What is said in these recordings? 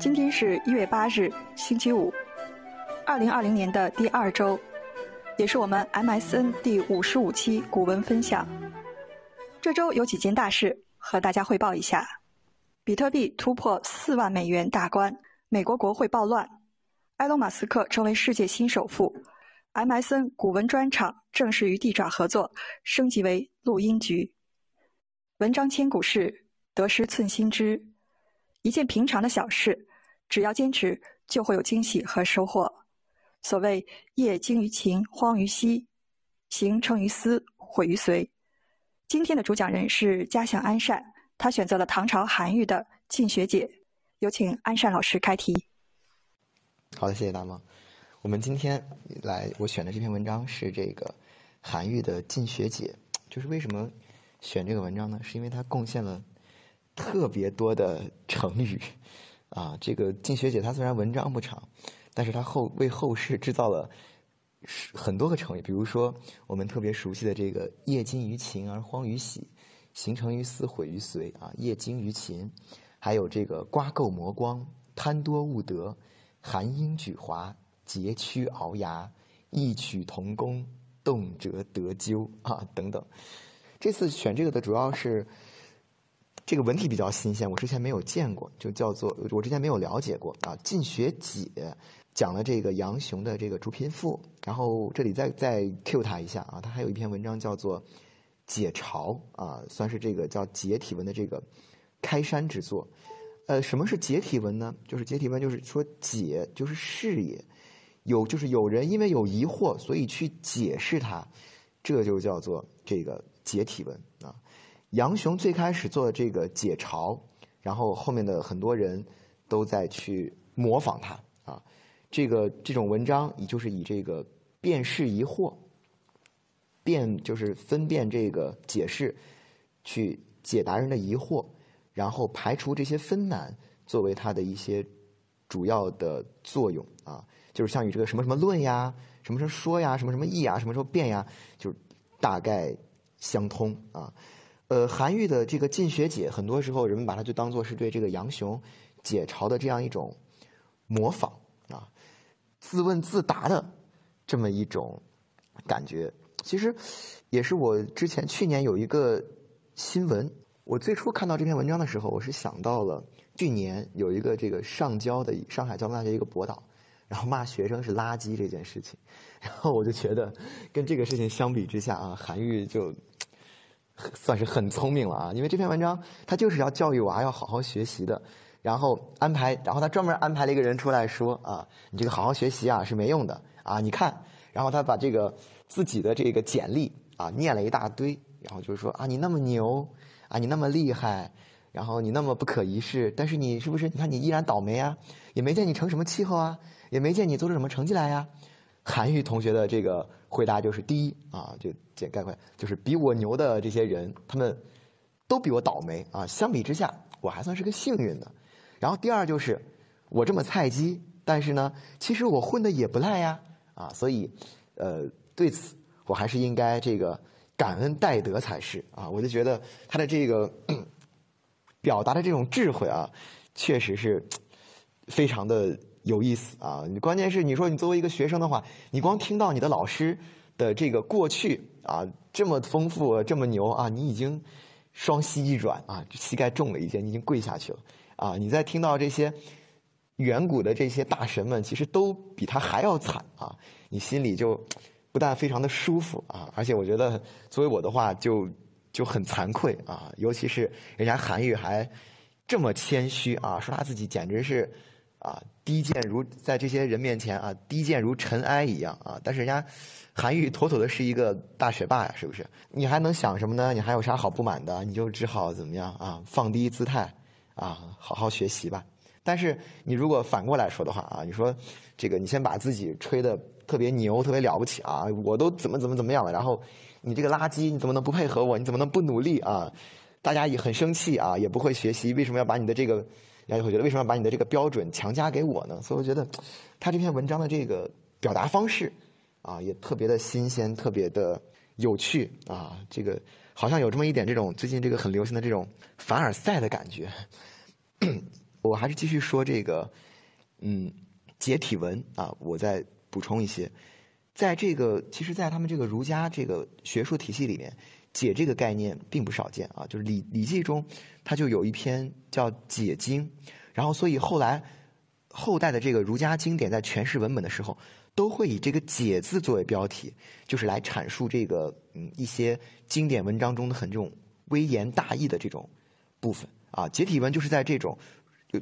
今天是一月八日，星期五，二零二零年的第二周，也是我们 MSN 第五十五期古文分享。这周有几件大事和大家汇报一下：比特币突破四万美元大关，美国国会暴乱，埃隆·马斯克成为世界新首富，MSN 古文专场正式与地爪合作，升级为录音局。文章千古事，得失寸心知。一件平常的小事，只要坚持，就会有惊喜和收获。所谓“业精于勤，荒于嬉；行成于思，毁于随”。今天的主讲人是嘉祥安善，他选择了唐朝韩愈的《进学解》，有请安善老师开题。好的，谢谢大妈。我们今天来，我选的这篇文章是这个韩愈的《进学解》，就是为什么选这个文章呢？是因为它贡献了。特别多的成语，啊，这个静学姐她虽然文章不长，但是她后为后世制造了很多个成语，比如说我们特别熟悉的这个“业精于勤而荒于嬉，行成于思毁于随”啊，“业精于勤”，还有这个“刮垢磨光，贪多误得，含英举华，截屈鳌牙，异曲同工，动辄得咎”啊等等。这次选这个的主要是。这个文体比较新鲜，我之前没有见过，就叫做我之前没有了解过啊。《进学解》讲了这个杨雄的这个竹贫赋，然后这里再再 Q 他一下啊，他还有一篇文章叫做《解嘲》啊，算是这个叫解体文的这个开山之作。呃，什么是解体文呢？就是解体文就是说解就是释也，有就是有人因为有疑惑，所以去解释它，这就叫做这个解体文啊。杨雄最开始做这个解嘲，然后后面的很多人都在去模仿他啊。这个这种文章，也就是以这个辨识疑惑、辨就是分辨这个解释，去解答人的疑惑，然后排除这些分难，作为他的一些主要的作用啊。就是像与这个什么什么论呀、什么什么说呀、什么什么议呀、什么时候辩呀，就是大概相通啊。呃，韩愈的这个《进学解》，很多时候人们把它就当做是对这个杨雄解嘲的这样一种模仿啊，自问自答的这么一种感觉。其实也是我之前去年有一个新闻，我最初看到这篇文章的时候，我是想到了去年有一个这个上交的上海交通大学一个博导，然后骂学生是垃圾这件事情，然后我就觉得跟这个事情相比之下啊，韩愈就。算是很聪明了啊，因为这篇文章他就是要教育娃要好好学习的，然后安排，然后他专门安排了一个人出来说啊，你这个好好学习啊是没用的啊，你看，然后他把这个自己的这个简历啊念了一大堆，然后就是说啊你那么牛啊你那么厉害，然后你那么不可一世，但是你是不是你看你依然倒霉啊，也没见你成什么气候啊，也没见你做出什么成绩来呀。韩愈同学的这个回答就是：第一啊，就简概括，就是比我牛的这些人，他们都比我倒霉啊。相比之下，我还算是个幸运的。然后第二就是，我这么菜鸡，但是呢，其实我混的也不赖呀啊。所以，呃，对此我还是应该这个感恩戴德才是啊。我就觉得他的这个 表达的这种智慧啊，确实是非常的。有意思啊！你关键是你说你作为一个学生的话，你光听到你的老师的这个过去啊这么丰富这么牛啊，你已经双膝一软啊，膝盖重了一些，你已经跪下去了啊！你再听到这些远古的这些大神们，其实都比他还要惨啊！你心里就不但非常的舒服啊，而且我觉得作为我的话就就很惭愧啊！尤其是人家韩愈还这么谦虚啊，说他自己简直是。啊，低贱如在这些人面前啊，低贱如尘埃一样啊！但是人家韩愈妥妥的是一个大学霸呀，是不是？你还能想什么呢？你还有啥好不满的？你就只好怎么样啊？放低姿态啊，好好学习吧。但是你如果反过来说的话啊，你说这个你先把自己吹的特别牛、特别了不起啊，我都怎么怎么怎么样了，然后你这个垃圾，你怎么能不配合我？你怎么能不努力啊？大家也很生气啊，也不会学习，为什么要把你的这个？大家会觉得为什么要把你的这个标准强加给我呢？所以我觉得，他这篇文章的这个表达方式，啊，也特别的新鲜，特别的有趣啊。这个好像有这么一点这种最近这个很流行的这种凡尔赛的感觉。我还是继续说这个，嗯，解体文啊，我再补充一些，在这个其实，在他们这个儒家这个学术体系里面，解这个概念并不少见啊。就是《礼礼记》中，他就有一篇叫《解经》，然后所以后来后代的这个儒家经典在诠释文本的时候，都会以这个“解”字作为标题，就是来阐述这个嗯一些经典文章中的很这种微言大义的这种部分啊。解体文就是在这种。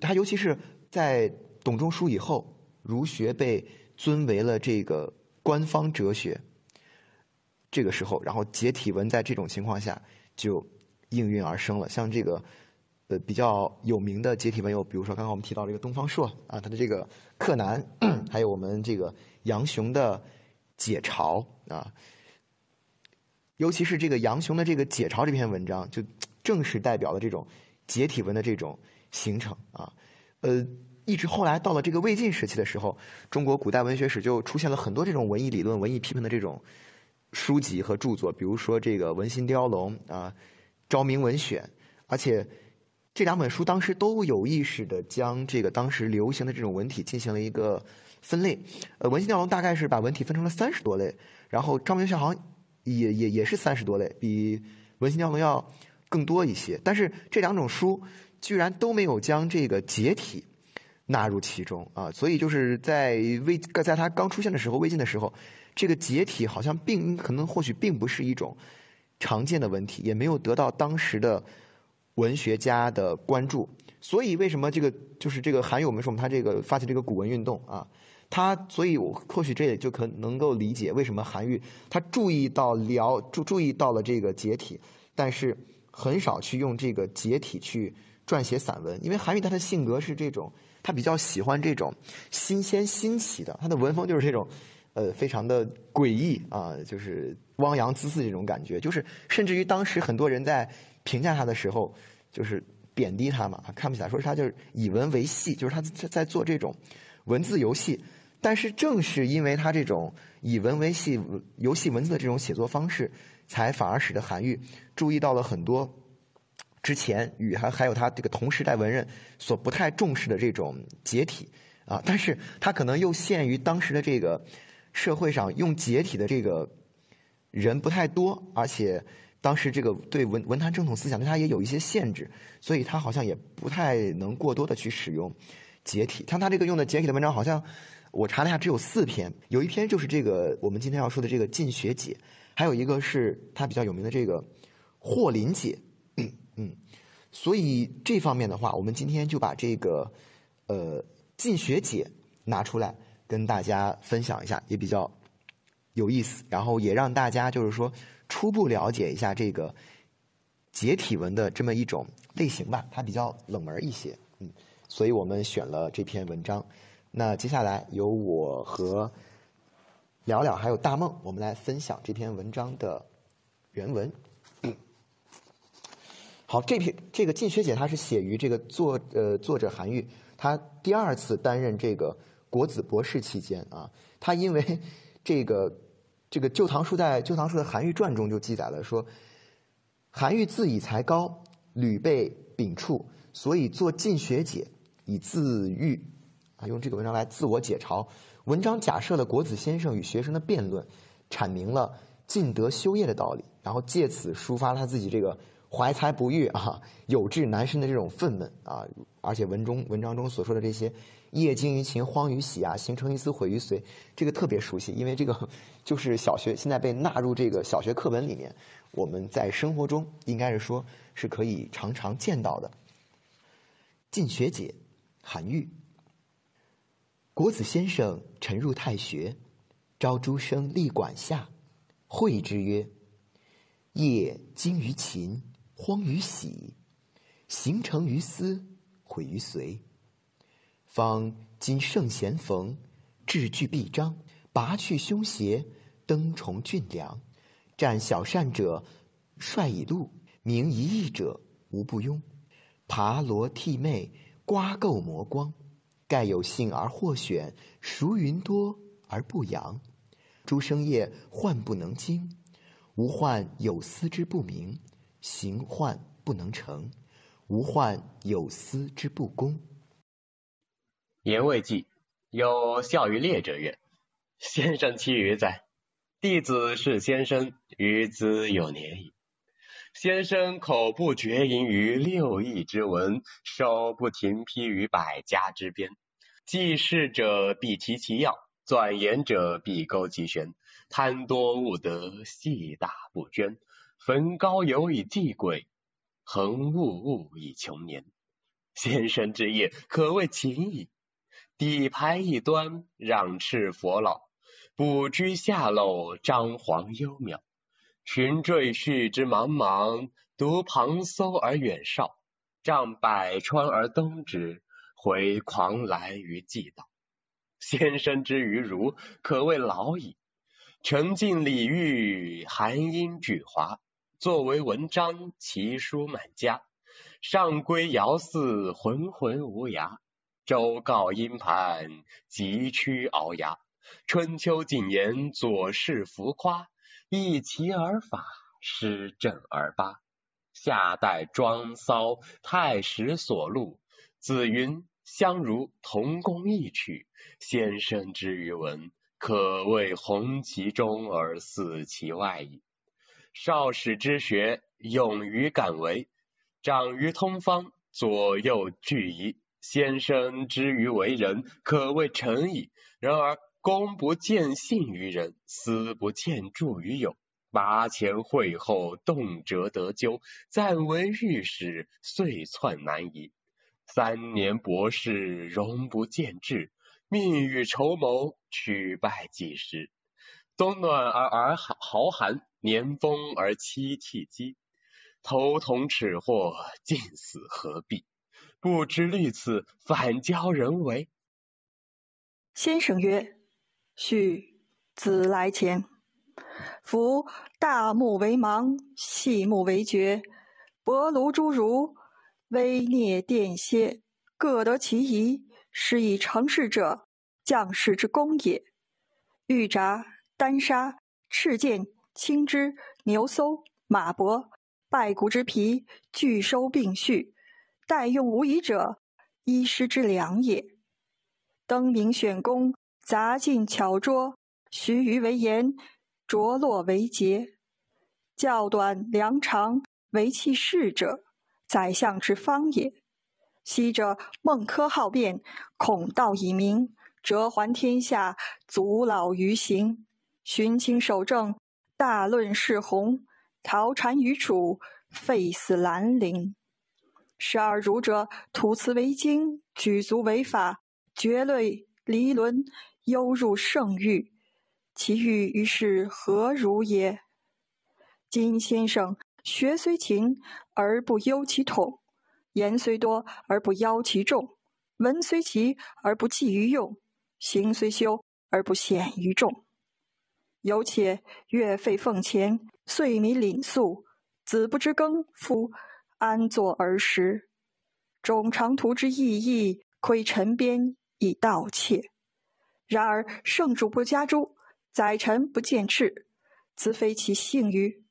它尤其是在董仲舒以后，儒学被尊为了这个官方哲学。这个时候，然后解体文在这种情况下就应运而生了。像这个呃比较有名的解体文有，比如说刚刚我们提到这个东方朔啊，他的这个《克难》，还有我们这个杨雄的《解嘲》啊。尤其是这个杨雄的这个《解嘲》这篇文章，就正是代表了这种解体文的这种。形成啊，呃，一直后来到了这个魏晋时期的时候，中国古代文学史就出现了很多这种文艺理论、文艺批评的这种书籍和著作，比如说这个《文心雕龙》啊，《昭明文选》，而且这两本书当时都有意识的将这个当时流行的这种文体进行了一个分类。呃，《文心雕龙》大概是把文体分成了三十多类，然后《昭明文选》好像也也也是三十多类，比《文心雕龙》要更多一些。但是这两种书。居然都没有将这个解体纳入其中啊！所以就是在魏在它刚出现的时候，魏晋的时候，这个解体好像并可能或许并不是一种常见的文体，也没有得到当时的文学家的关注。所以为什么这个就是这个韩愈我们说他这个发起这个古文运动啊？他所以我或许这也就可能够理解为什么韩愈他注意到了注注意到了这个解体，但是很少去用这个解体去。撰写散文，因为韩愈他的性格是这种，他比较喜欢这种新鲜新奇的，他的文风就是这种，呃，非常的诡异啊，就是汪洋恣肆这种感觉，就是甚至于当时很多人在评价他的时候，就是贬低他嘛，看不起他，说他就是以文为戏，就是他在做这种文字游戏。但是正是因为他这种以文为戏、游戏文字的这种写作方式，才反而使得韩愈注意到了很多。之前与还还有他这个同时代文人所不太重视的这种解体啊，但是他可能又限于当时的这个社会上用解体的这个人不太多，而且当时这个对文文坛正统思想对他也有一些限制，所以他好像也不太能过多的去使用解体。像他这个用的解体的文章，好像我查了一下，只有四篇，有一篇就是这个我们今天要说的这个《进学解》，还有一个是他比较有名的这个《霍林解》。嗯，所以这方面的话，我们今天就把这个呃《进学解》拿出来跟大家分享一下，也比较有意思，然后也让大家就是说初步了解一下这个解体文的这么一种类型吧，它比较冷门一些，嗯，所以我们选了这篇文章。那接下来由我和聊聊还有大梦，我们来分享这篇文章的原文。好，这篇这个《进学姐她是写于这个作呃作者韩愈他第二次担任这个国子博士期间啊，他因为这个这个《旧唐书》在《旧唐书》的韩愈传中就记载了说，韩愈自以才高，屡被秉黜，所以作《进学解》以自愈啊，用这个文章来自我解嘲。文章假设了国子先生与学生的辩论，阐明了进德修业的道理，然后借此抒发他自己这个。怀才不遇啊，有志难伸的这种愤懑啊，而且文中文章中所说的这些“业精于勤，荒于喜”啊，“行成于思，毁于随”，这个特别熟悉，因为这个就是小学现在被纳入这个小学课文里面，我们在生活中应该是说是可以常常见到的。进学解，韩愈。国子先生晨入太学，召诸生立馆下，会之曰：“业精于勤。”荒于喜，行成于思，毁于随。方今圣贤逢，志具必彰，拔去凶邪，登崇峻梁。战小善者，率以路；明一义者，无不庸。爬罗剔魅，刮垢磨光。盖有幸而获选，孰云多而不扬？诸生业患不能精，吾患有思之不明。行患不能成，无患有思之不公。言未尽，有笑于列者曰：“先生其余哉？弟子是先生，于兹有年矣。先生口不绝吟于六艺之文，手不停披于百家之编。记事者必提其要，钻研者必钩其玄。贪多务得，细大不捐。焚高游以济贵，恒物物以穷年。先生之业，可谓勤矣。底牌一端，让赤佛老。”不居下漏，张皇幽渺；寻赘序之茫茫，独旁搜而远绍。仗百川而东之，回狂澜于既道。先生之于儒，可谓老矣。沉浸礼遇，含英举华，作为文章，奇书满家。上归尧祀，浑浑无涯；周告殷盘，急趋鳌牙。春秋谨言，左氏浮夸，一齐而法，施正而八。夏代庄骚，太史所录。子云：相如同工异曲。先生之于文，可谓弘其中而祀其外矣。少史之学，勇于敢为，长于通方，左右俱宜。先生之于为人，可谓诚矣。然而。公不见信于人，私不见助于友。拔前会后，动辄得咎；暂为御史，遂窜难移。三年博士，荣不见志；命与筹谋，取败几时。冬暖而而豪寒，年丰而戚戚饥。头同齿祸，尽死何必？不知虑此，反教人为。先生曰。序子来前，夫大木为盲，细木为绝，薄炉诸儒，微聂殿蝎，各得其宜，是以成事者，将士之功也。玉札、丹砂、赤剑、青枝、牛搜、马搏、败骨之皮，俱收并蓄，待用无疑者，医师之良也。登明选功。杂进巧拙，须臾为言，着落为节。较短量长，为其事者，宰相之方也。昔者孟轲好辩，孔道以明，折还天下，足老于行；荀卿守正，大论士弘，陶禅于楚，废死兰陵。十二儒者，吐词为经，举足为法，绝类离伦。忧入圣域，其欲于是何如也？今先生学虽勤而不忧其统，言虽多而不邀其众，文虽奇而不济于用，行虽修而不显于众。有且月费俸钱，岁米廪粟，子不知耕，夫安坐而食？种长途之意义，窥陈边以盗窃。然而圣主不加诛，宰臣不见斥，此非其幸于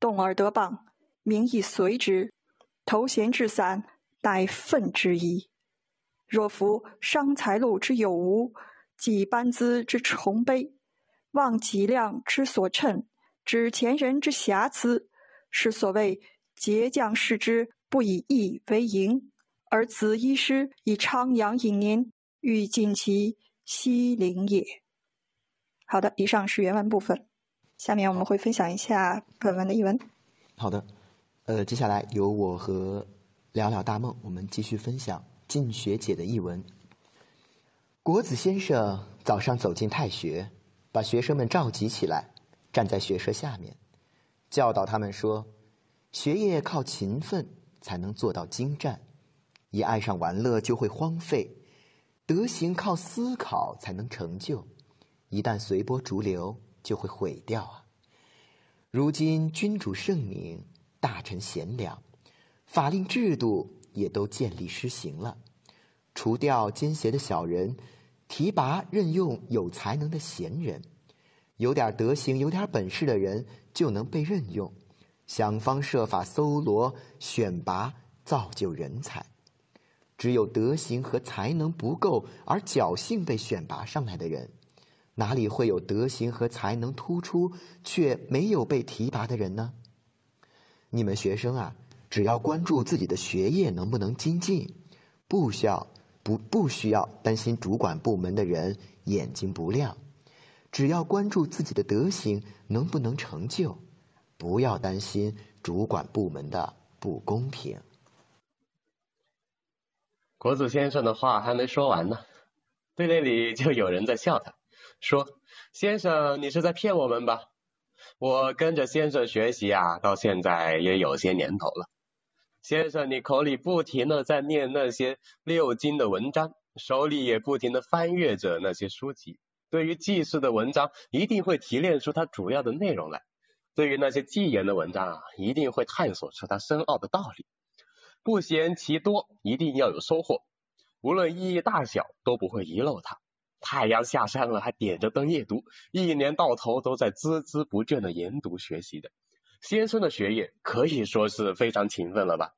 动而得棒，名亦随之；头衔至散，待愤之矣。若夫伤财禄之有无，计班资之崇卑，忘己量之所称，指前人之瑕疵，是所谓节将士之不以义为营，而子医师以昌阳引年，欲尽其。西陵也。好的，以上是原文部分，下面我们会分享一下本文的译文。好的，呃，接下来由我和聊聊大梦，我们继续分享进学姐的译文。国子先生早上走进太学，把学生们召集起来，站在学舍下面，教导他们说：学业靠勤奋才能做到精湛，一爱上玩乐就会荒废。德行靠思考才能成就，一旦随波逐流就会毁掉啊！如今君主圣明，大臣贤良，法令制度也都建立施行了，除掉奸邪的小人，提拔任用有才能的贤人，有点德行、有点本事的人就能被任用，想方设法搜罗、选拔、造就人才。只有德行和才能不够而侥幸被选拔上来的人，哪里会有德行和才能突出却没有被提拔的人呢？你们学生啊，只要关注自己的学业能不能精进，不需要不不需要担心主管部门的人眼睛不亮，只要关注自己的德行能不能成就，不要担心主管部门的不公平。国子先生的话还没说完呢，队列里就有人在笑他，说：“先生，你是在骗我们吧？我跟着先生学习啊，到现在也有些年头了。先生，你口里不停的在念那些六经的文章，手里也不停的翻阅着那些书籍。对于记事的文章，一定会提炼出它主要的内容来；对于那些记言的文章啊，一定会探索出它深奥的道理。”不嫌其多，一定要有收获。无论意义大小，都不会遗漏它。太阳下山了，还点着灯夜读，一年到头都在孜孜不倦的研读学习的。先生的学业可以说是非常勤奋了吧？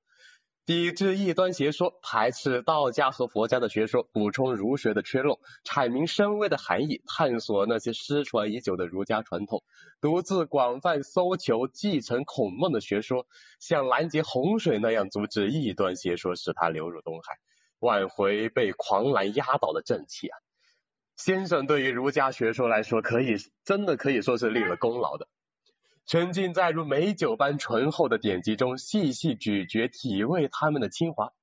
抵制异端邪说，排斥道家和佛家的学说，补充儒学的缺漏，阐明深微的含义，探索那些失传已久的儒家传统，独自广泛搜求继承孔孟的学说，像拦截洪水那样阻止异端邪说使它流入东海，挽回被狂澜压倒的正气啊！先生对于儒家学说来说，可以真的可以说是立了功劳的。沉浸在如美酒般醇厚的典籍中，细细咀嚼、体味它们的清华，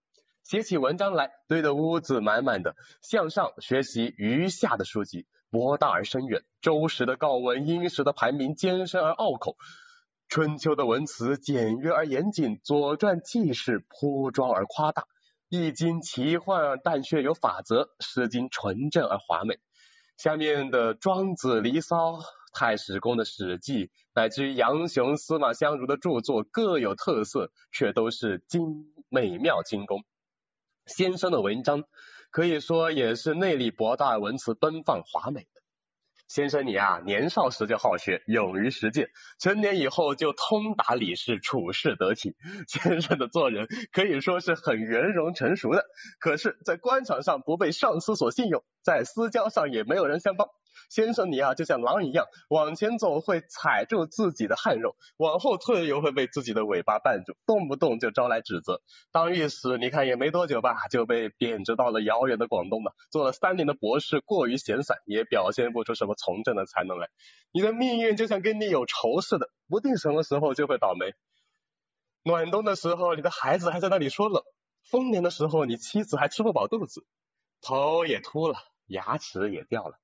写起文章来，堆得屋子满满的。向上学习余下的书籍，博大而深远。周时的告文，殷实的排名，艰深而拗口。春秋的文辞简约而严谨，左传记事铺装而夸大。易经奇幻而但却有法则，诗经纯正而华美。下面的庄子、离骚。太史公的《史记》，乃至于杨雄、司马相如的著作各有特色，却都是精美妙精工。先生的文章可以说也是内力博大、文辞奔放华美。先生你啊，年少时就好学，勇于实践，成年以后就通达理事，处事得体。先生的做人可以说是很圆融成熟的，可是，在官场上不被上司所信用，在私交上也没有人相帮。先生，你啊，就像狼一样，往前走会踩住自己的汗肉，往后退又会被自己的尾巴绊住，动不动就招来指责。当御史，你看也没多久吧，就被贬谪到了遥远的广东了，做了三年的博士，过于闲散，也表现不出什么从政的才能来。你的命运就像跟你有仇似的，不定什么时候就会倒霉。暖冬的时候，你的孩子还在那里说冷；丰年的时候，你妻子还吃不饱肚子，头也秃了，牙齿也掉了。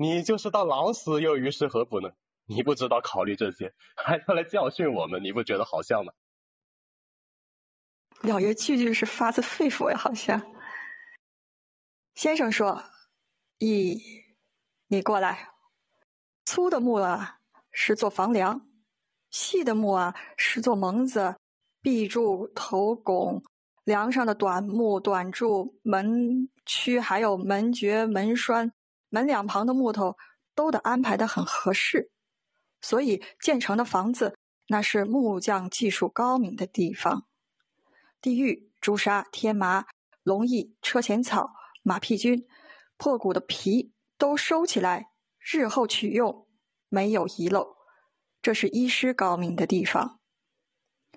你就是到老死又于事何补呢？你不知道考虑这些，还要来教训我们，你不觉得好笑吗？老爷句句是发自肺腑呀，好像。先生说：“咦，你过来，粗的木啊是做房梁，细的木啊是做蒙子、壁柱、头拱，梁上的短木、短柱、门区还有门橛、门栓。”门两旁的木头都得安排的很合适，所以建成的房子那是木匠技术高明的地方。地玉、朱砂、天麻、龙翼、车前草、马屁菌、破骨的皮都收起来，日后取用没有遗漏。这是医师高明的地方。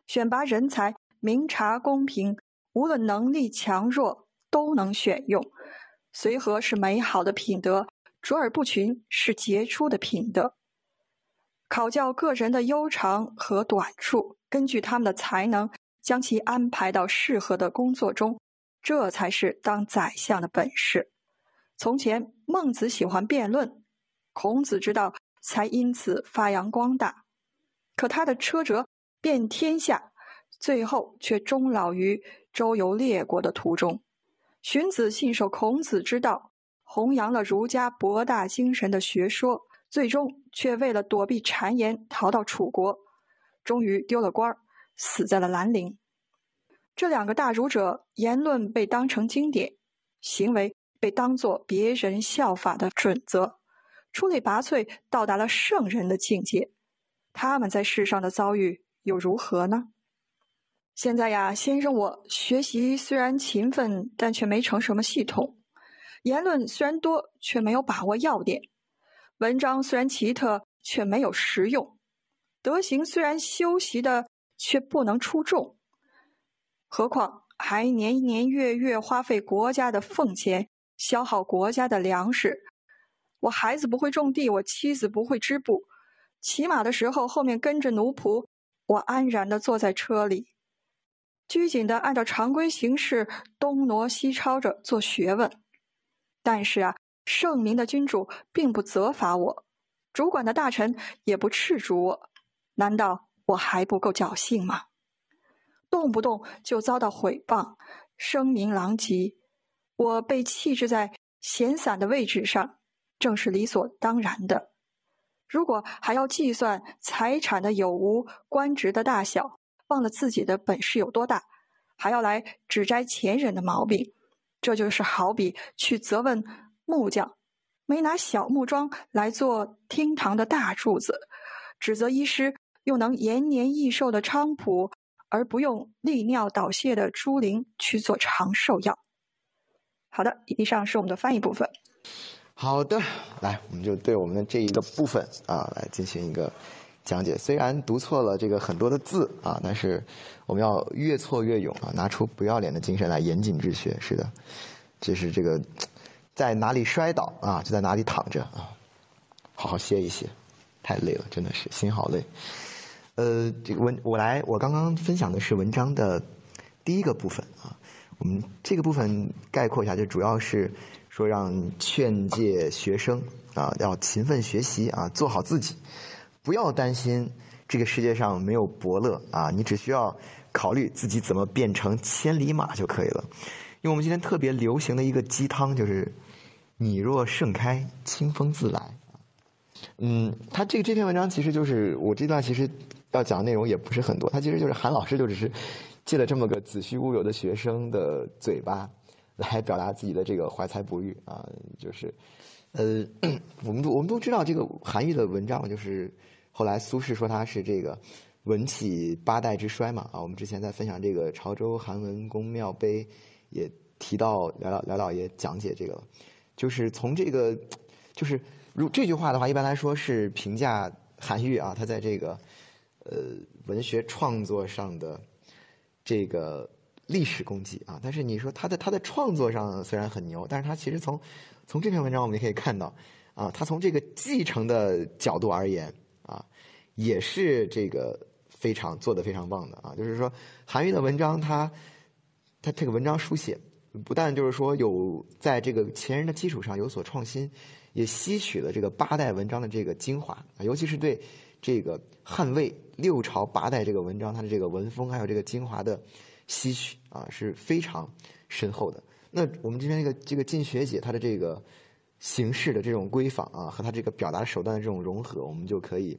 选拔人才明察公平，无论能力强弱都能选用。随和是美好的品德，卓尔不群是杰出的品德。考教个人的优长和短处，根据他们的才能，将其安排到适合的工作中，这才是当宰相的本事。从前孟子喜欢辩论，孔子知道，才因此发扬光大。可他的车辙遍天下，最后却终老于周游列国的途中。荀子信守孔子之道，弘扬了儒家博大精神的学说，最终却为了躲避谗言逃到楚国，终于丢了官儿，死在了兰陵。这两个大儒者言论被当成经典，行为被当作别人效法的准则，出类拔萃，到达了圣人的境界。他们在世上的遭遇又如何呢？现在呀，先生，我学习虽然勤奋，但却没成什么系统；言论虽然多，却没有把握要点；文章虽然奇特，却没有实用；德行虽然修习的，却不能出众。何况还年年月月花费国家的俸钱，消耗国家的粮食。我孩子不会种地，我妻子不会织布，骑马的时候后面跟着奴仆，我安然的坐在车里。拘谨的按照常规形式东挪西抄着做学问，但是啊，圣明的君主并不责罚我，主管的大臣也不斥逐我，难道我还不够侥幸吗？动不动就遭到毁谤，声名狼藉，我被弃置在闲散的位置上，正是理所当然的。如果还要计算财产的有无、官职的大小，忘了自己的本事有多大，还要来指摘前人的毛病，这就是好比去责问木匠没拿小木桩来做厅堂的大柱子，指责医师用能延年益寿的菖蒲，而不用利尿导泻的猪苓去做长寿药。好的，以上是我们的翻译部分。好的，来，我们就对我们的这一个部分啊，来进行一个。讲解虽然读错了这个很多的字啊，但是我们要越挫越勇啊，拿出不要脸的精神来严谨治学。是的，这是这个在哪里摔倒啊，就在哪里躺着啊，好好歇一歇，太累了，真的是心好累。呃，这个文我来，我刚刚分享的是文章的第一个部分啊，我们这个部分概括一下，就主要是说让劝诫学生啊，要勤奋学习啊，做好自己。不要担心这个世界上没有伯乐啊！你只需要考虑自己怎么变成千里马就可以了。因为我们今天特别流行的一个鸡汤就是“你若盛开，清风自来”。嗯，他这个这篇文章其实就是我这段其实要讲的内容也不是很多，他其实就是韩老师就只是借了这么个子虚乌有的学生的嘴巴来表达自己的这个怀才不遇啊，就是呃，我们都我们都知道这个韩愈的文章就是。后来苏轼说他是这个文起八代之衰嘛啊，我们之前在分享这个潮州韩文公庙碑，也提到梁老梁老爷讲解这个了，就是从这个就是如这句话的话，一般来说是评价韩愈啊，他在这个呃文学创作上的这个历史功绩啊。但是你说他在他的创作上虽然很牛，但是他其实从从这篇文章我们也可以看到啊，他从这个继承的角度而言。也是这个非常做的非常棒的啊！就是说，韩愈的文章，他他这个文章书写，不但就是说有在这个前人的基础上有所创新，也吸取了这个八代文章的这个精华，尤其是对这个汉魏六朝八代这个文章，它的这个文风还有这个精华的吸取啊，是非常深厚的。那我们今天这个这个进学姐，她的这个。形式的这种闺房啊，和她这个表达手段的这种融合，我们就可以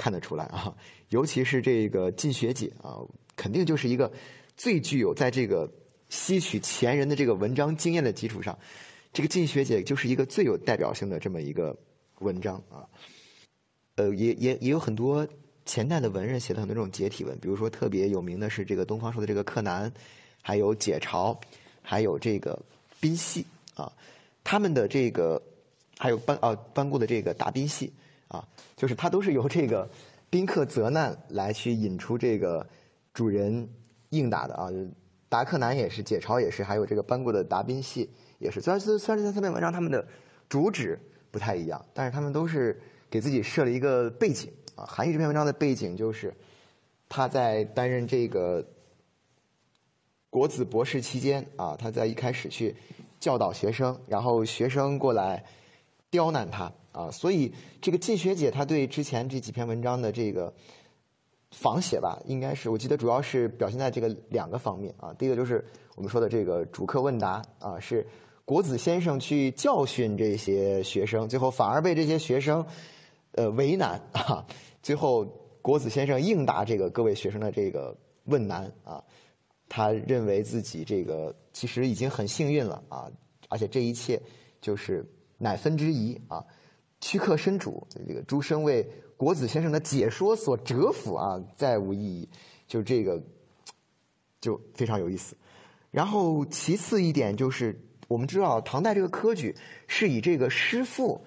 看得出来啊。尤其是这个进学姐啊，肯定就是一个最具有在这个吸取前人的这个文章经验的基础上，这个进学姐就是一个最有代表性的这么一个文章啊。呃，也也也有很多前代的文人写的很多这种解体文，比如说特别有名的是这个东方朔的这个柯南，还有解嘲，还有这个宾戏啊。他们的这个还有班啊班固的这个答宾戏，就是他都是由这个宾客责难来去引出这个主人应答的啊。达克南也是，解嘲也是，还有这个班固的答宾戏也是。虽然虽然这三篇文章他们的主旨不太一样，但是他们都是给自己设了一个背景啊。韩愈这篇文章的背景就是他在担任这个国子博士期间啊，他在一开始去。教导学生，然后学生过来刁难他啊，所以这个季学姐她对之前这几篇文章的这个仿写吧，应该是我记得主要是表现在这个两个方面啊。第一个就是我们说的这个主客问答啊，是国子先生去教训这些学生，最后反而被这些学生呃为难啊，最后国子先生应答这个各位学生的这个问难啊。他认为自己这个其实已经很幸运了啊，而且这一切就是乃分之一啊，躯壳身主，这个诸生为国子先生的解说所折服啊，再无意义。就这个就非常有意思。然后其次一点就是，我们知道唐代这个科举是以这个诗赋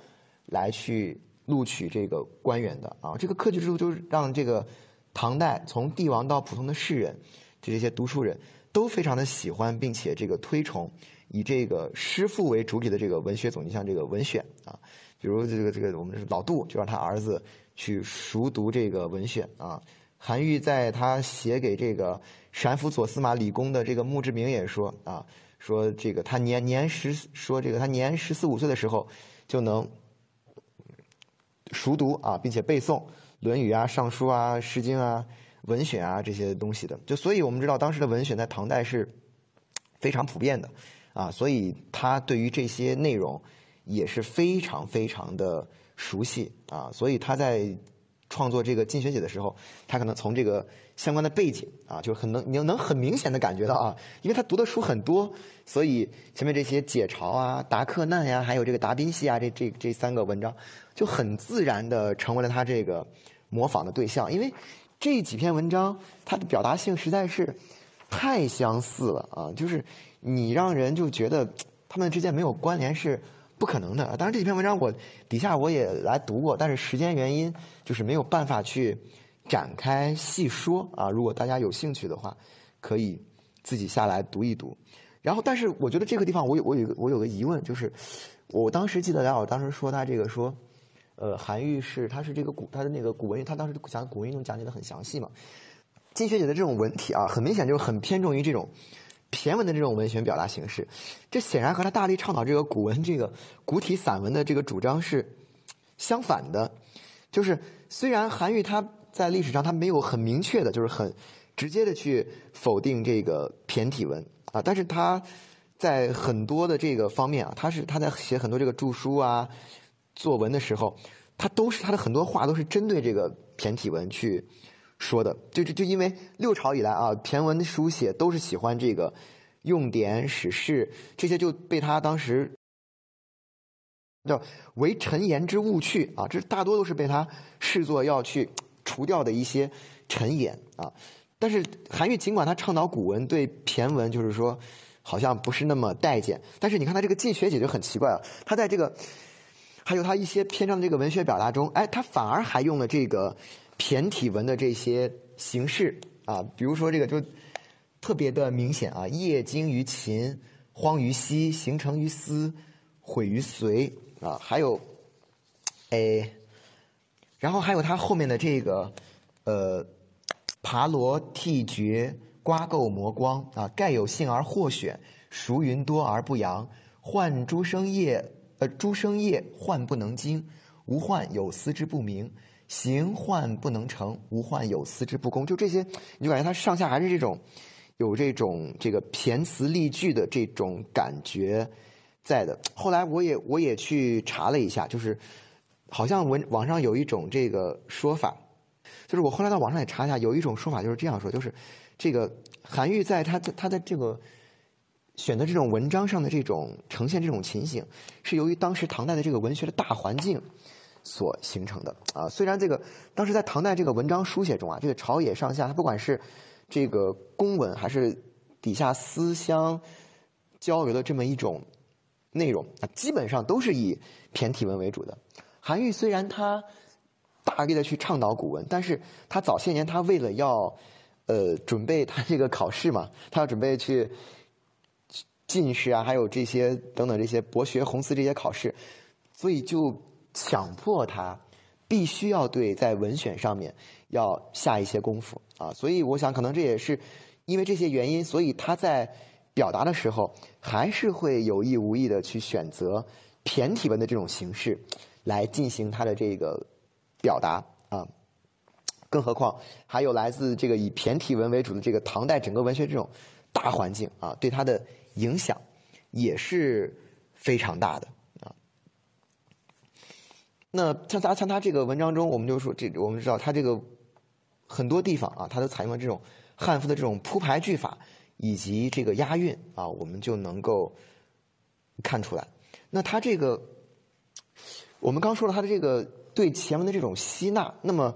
来去录取这个官员的啊，这个科举制度就是让这个唐代从帝王到普通的士人，这些读书人都非常的喜欢，并且这个推崇以这个诗赋为主体的这个文学总集，像这个文选啊，比如这个这个我们老杜就让他儿子去熟读这个文选啊。韩愈在他写给这个陕府左司马李公的这个墓志铭也说啊，说这个他年年十说这个他年十四五岁的时候就能熟读啊，并且背诵《论语》啊、《尚书》啊、《诗经》啊、文选啊这些东西的。就所以我们知道，当时的文选在唐代是非常普遍的啊，所以他对于这些内容也是非常非常的熟悉啊，所以他在。创作这个进学姐的时候，他可能从这个相关的背景啊，就很能你能很明显的感觉到啊，因为他读的书很多，所以前面这些解嘲啊、达克难呀，还有这个达宾戏啊，这这这三个文章就很自然的成为了他这个模仿的对象，因为这几篇文章它的表达性实在是太相似了啊，就是你让人就觉得他们之间没有关联是。不可能的。当然，这篇文章我底下我也来读过，但是时间原因就是没有办法去展开细说啊。如果大家有兴趣的话，可以自己下来读一读。然后，但是我觉得这个地方我有我有我有个疑问，就是我当时记得梁老当时说他这个说，呃，韩愈是他是这个古他的那个古文，他当时讲古文运动讲解的很详细嘛。金学姐的这种文体啊，很明显就是很偏重于这种。骈文的这种文学表达形式，这显然和他大力倡导这个古文、这个古体散文的这个主张是相反的。就是虽然韩愈他在历史上他没有很明确的，就是很直接的去否定这个骈体文啊，但是他在很多的这个方面啊，他是他在写很多这个著书啊、作文的时候，他都是他的很多话都是针对这个骈体文去。说的就就就因为六朝以来啊，骈文的书写都是喜欢这个用典史事这些，就被他当时叫为陈言之误去啊，这大多都是被他视作要去除掉的一些陈言啊。但是韩愈尽管他倡导古文，对骈文就是说好像不是那么待见，但是你看他这个进学解就很奇怪了，他在这个还有他一些篇章的这个文学表达中，哎，他反而还用了这个。骈体文的这些形式啊，比如说这个就特别的明显啊，业精于勤，荒于嬉，形成于思，毁于随啊，还有，哎，然后还有它后面的这个呃，爬罗剔绝，刮垢磨光啊，盖有幸而获选，孰云多而不扬，患诸生业呃诸生业患不能精，无患有思之不明。行患不能成，无患有思之不公。就这些，你就感觉他上下还是这种，有这种这个骈词例句的这种感觉在的。后来我也我也去查了一下，就是好像文网上有一种这个说法，就是我后来到网上也查一下，有一种说法就是这样说，就是这个韩愈在他他的这个选择这种文章上的这种呈现这种情形，是由于当时唐代的这个文学的大环境。所形成的啊，虽然这个当时在唐代这个文章书写中啊，这个朝野上下，它不管是这个公文还是底下私相交流的这么一种内容啊，基本上都是以骈体文为主的。韩愈虽然他大力的去倡导古文，但是他早些年他为了要呃准备他这个考试嘛，他要准备去进士啊，还有这些等等这些博学鸿词这些考试，所以就。强迫他必须要对在文选上面要下一些功夫啊，所以我想可能这也是因为这些原因，所以他在表达的时候还是会有意无意的去选择骈体文的这种形式来进行他的这个表达啊。更何况还有来自这个以骈体文为主的这个唐代整个文学这种大环境啊，对他的影响也是非常大的。那像他像他这个文章中，我们就说这我们知道他这个很多地方啊，他都采用了这种汉赋的这种铺排句法以及这个押韵啊，我们就能够看出来。那他这个我们刚说了他的这个对前文的这种吸纳，那么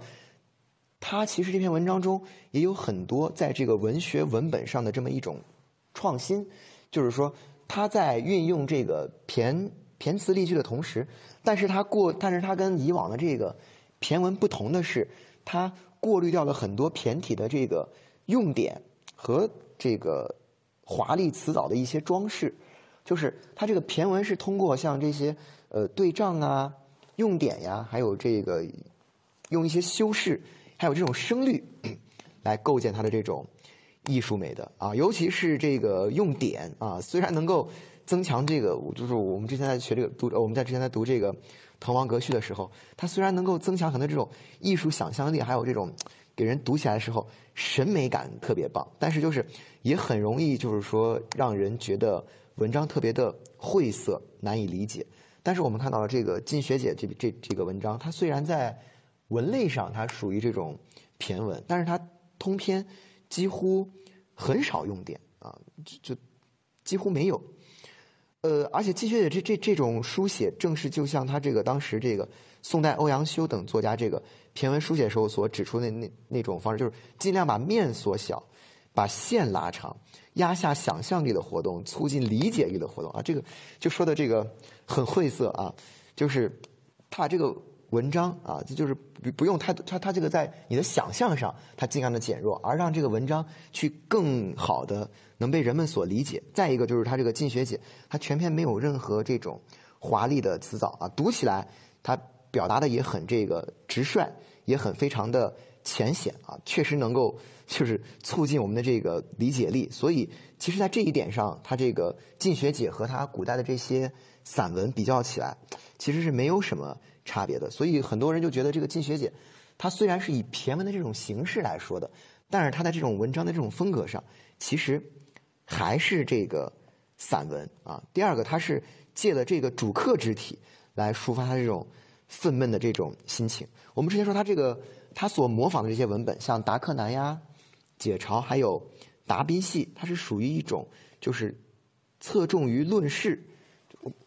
他其实这篇文章中也有很多在这个文学文本上的这么一种创新，就是说他在运用这个骈骈词例句的同时，但是它过，但是它跟以往的这个骈文不同的是，它过滤掉了很多骈体的这个用典和这个华丽辞藻的一些装饰，就是它这个骈文是通过像这些呃对仗啊、用典呀，还有这个用一些修饰。还有这种声律，来构建它的这种艺术美的啊，尤其是这个用典啊，虽然能够增强这个，就是我们之前在学这个读，我们在之前在读这个《滕王阁序》的时候，它虽然能够增强很多这种艺术想象力，还有这种给人读起来的时候审美感特别棒，但是就是也很容易就是说让人觉得文章特别的晦涩难以理解。但是我们看到了这个金学姐这这这个文章，它虽然在文类上，它属于这种骈文，但是它通篇几乎很少用典啊，就就几乎没有。呃，而且季学姐这这这种书写，正是就像他这个当时这个宋代欧阳修等作家这个骈文书写时候所指出的那那种方式，就是尽量把面缩小，把线拉长，压下想象力的活动，促进理解力的活动啊。这个就说的这个很晦涩啊，就是他把这个。文章啊，这就是不不用太多，他他这个在你的想象上，他尽量的减弱，而让这个文章去更好的能被人们所理解。再一个就是他这个进学姐，他全篇没有任何这种华丽的辞藻啊，读起来他表达的也很这个直率，也很非常的浅显啊，确实能够就是促进我们的这个理解力。所以，其实，在这一点上，他这个进学姐和他古代的这些散文比较起来，其实是没有什么。差别的，所以很多人就觉得这个金学姐，她虽然是以骈文的这种形式来说的，但是她在这种文章的这种风格上，其实还是这个散文啊。第二个，她是借了这个主客之体来抒发她这种愤懑的这种心情。我们之前说她这个，她所模仿的这些文本，像《达克南》呀、《解嘲》还有《达宾戏》，它是属于一种就是侧重于论事，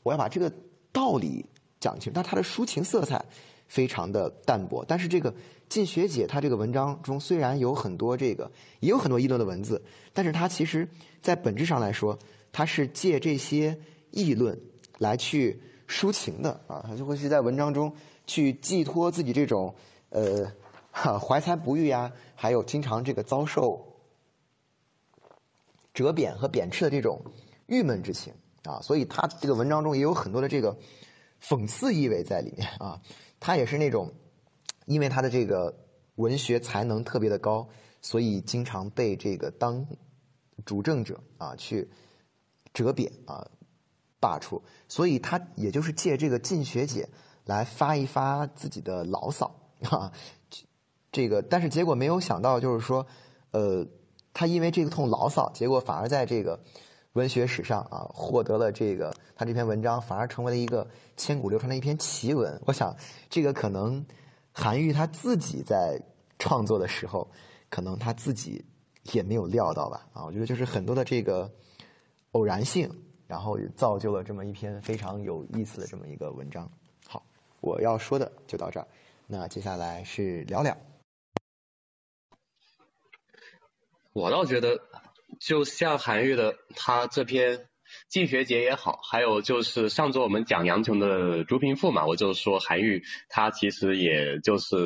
我要把这个道理。讲清，但他的抒情色彩非常的淡薄。但是这个晋学姐她这个文章中虽然有很多这个也有很多议论的文字，但是她其实在本质上来说，她是借这些议论来去抒情的啊，她就会去在文章中去寄托自己这种呃怀才不遇呀，还有经常这个遭受折贬和贬斥的这种郁闷之情啊，所以他这个文章中也有很多的这个。讽刺意味在里面啊，他也是那种，因为他的这个文学才能特别的高，所以经常被这个当主政者啊去折贬啊罢黜，所以他也就是借这个进学姐来发一发自己的牢骚啊，这个但是结果没有想到就是说，呃，他因为这个痛牢骚，结果反而在这个。文学史上啊，获得了这个他这篇文章，反而成为了一个千古流传的一篇奇文。我想，这个可能韩愈他自己在创作的时候，可能他自己也没有料到吧？啊，我觉得就是很多的这个偶然性，然后造就了这么一篇非常有意思的这么一个文章。好，我要说的就到这儿，那接下来是聊聊。我倒觉得。就像韩愈的他这篇《进学解》也好，还有就是上周我们讲杨琼的《竹屏赋》嘛，我就说韩愈他其实也就是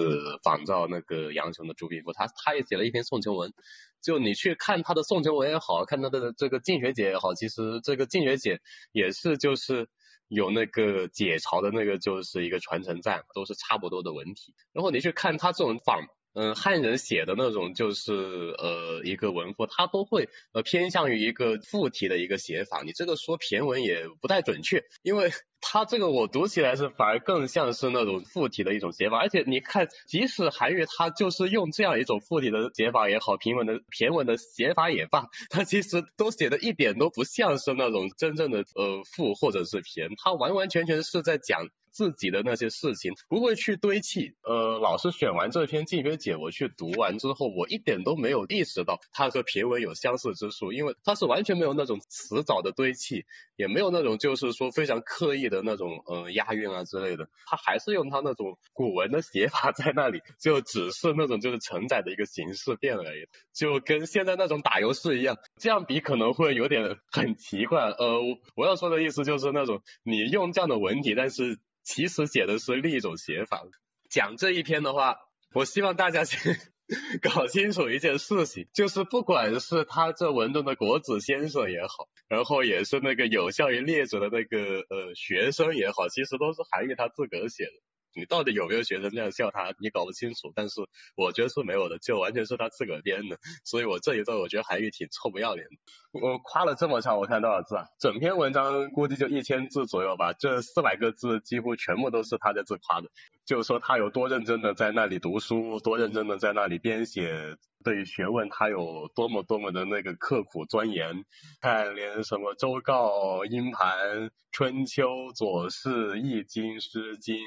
仿照那个杨琼的《竹屏赋》，他他也写了一篇宋琼文。就你去看他的宋琼文也好看他的这个《进学解》也好，其实这个《进学解》也是就是有那个解嘲的那个就是一个传承在，都是差不多的文体。然后你去看他这种仿。嗯，汉人写的那种就是呃一个文赋，他都会呃偏向于一个附体的一个写法。你这个说骈文也不太准确，因为 他这个我读起来是反而更像是那种附体的一种写法。而且你看，即使韩愈他就是用这样一种附体的写法也好，平文的骈文的写法也罢，他其实都写的一点都不像是那种真正的呃赋或者是骈，他完完全全是在讲。自己的那些事情，不会去堆砌。呃，老师选完这篇《静学解》，我去读完之后，我一点都没有意识到它和骈文有相似之处，因为它是完全没有那种词藻的堆砌，也没有那种就是说非常刻意的那种呃押韵啊之类的，它还是用它那种古文的写法在那里，就只是那种就是承载的一个形式变了而已，就跟现在那种打油诗一样，这样比可能会有点很奇怪。呃，我要说的意思就是那种你用这样的文体，但是其实写的是另一种写法。讲这一篇的话，我希望大家先 搞清楚一件事情，就是不管是他这文中的国子先生也好，然后也是那个有效于列者的那个呃学生也好，其实都是韩愈他自个儿写的。你到底有没有学生这样笑他？你搞不清楚，但是我觉得是没有的，就完全是他自个编的。所以我这一段我觉得韩愈挺臭不要脸的。我夸了这么长，我看多少字啊？整篇文章估计就一千字左右吧，这四百个字几乎全部都是他在自夸的，就是说他有多认真的在那里读书，多认真的在那里编写，对于学问他有多么多么的那个刻苦钻研。看连什么周告、殷盘、春秋、左氏、易经、诗经。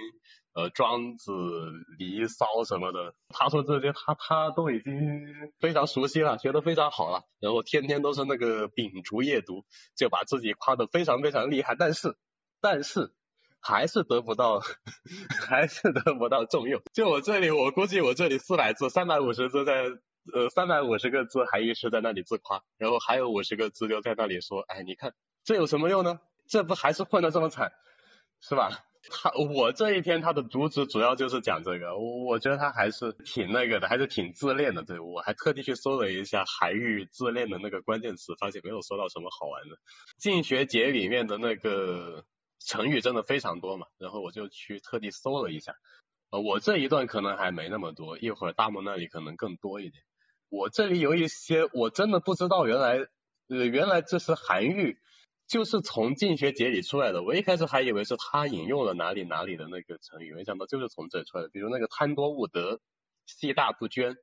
呃，庄子、离骚什么的，他说这些他他都已经非常熟悉了，学得非常好了，然后天天都是那个秉烛夜读，就把自己夸得非常非常厉害，但是但是还是得不到，还是得不到重用。就我这里，我估计我这里四百字，三百五十字在呃三百五十个字还一直在那里自夸，然后还有五十个字就在那里说，哎，你看这有什么用呢？这不还是混得这么惨，是吧？他我这一篇他的主旨主要就是讲这个，我我觉得他还是挺那个的，还是挺自恋的。对我还特地去搜了一下韩愈自恋的那个关键词，发现没有搜到什么好玩的。《进学解》里面的那个成语真的非常多嘛，然后我就去特地搜了一下。呃，我这一段可能还没那么多，一会儿大梦那里可能更多一点。我这里有一些我真的不知道，原来呃原来这是韩愈。就是从《进学解》里出来的，我一开始还以为是他引用了哪里哪里的那个成语，没想到就是从这出来的。比如那个贪多误得、戏大不捐、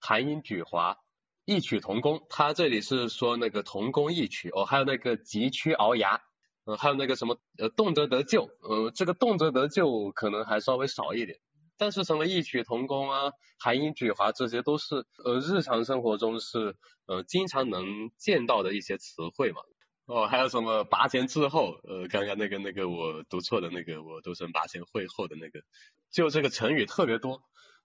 含英举华、异曲同工，他这里是说那个同工异曲哦，还有那个急趋鳌牙，呃，还有那个什么呃动辄得咎，呃，这个动辄得咎可能还稍微少一点，但是什么异曲同工啊、含英举华这些都是呃日常生活中是呃经常能见到的一些词汇嘛。哦，还有什么拔前滞后？呃，刚刚那个那个我读错的那个，我读成拔前会后的那个，就这个成语特别多。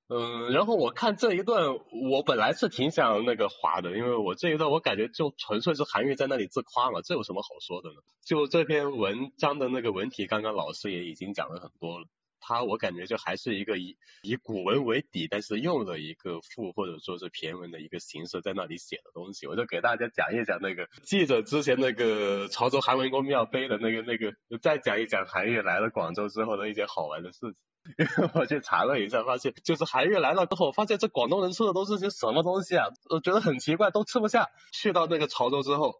嗯，然后我看这一段，我本来是挺想那个划的，因为我这一段我感觉就纯粹是韩愈在那里自夸嘛，这有什么好说的呢？就这篇文章的那个文体，刚刚老师也已经讲了很多了。他我感觉就还是一个以以古文为底，但是用了一个赋或者说是骈文的一个形式在那里写的东西，我就给大家讲一讲那个记者之前那个潮州韩文公庙碑的那个那个，再讲一讲韩愈来了广州之后的一些好玩的事情。因为我去查了一下，发现就是韩愈来了之后，发现这广东人吃的都是些什么东西啊？我觉得很奇怪，都吃不下。去到那个潮州之后。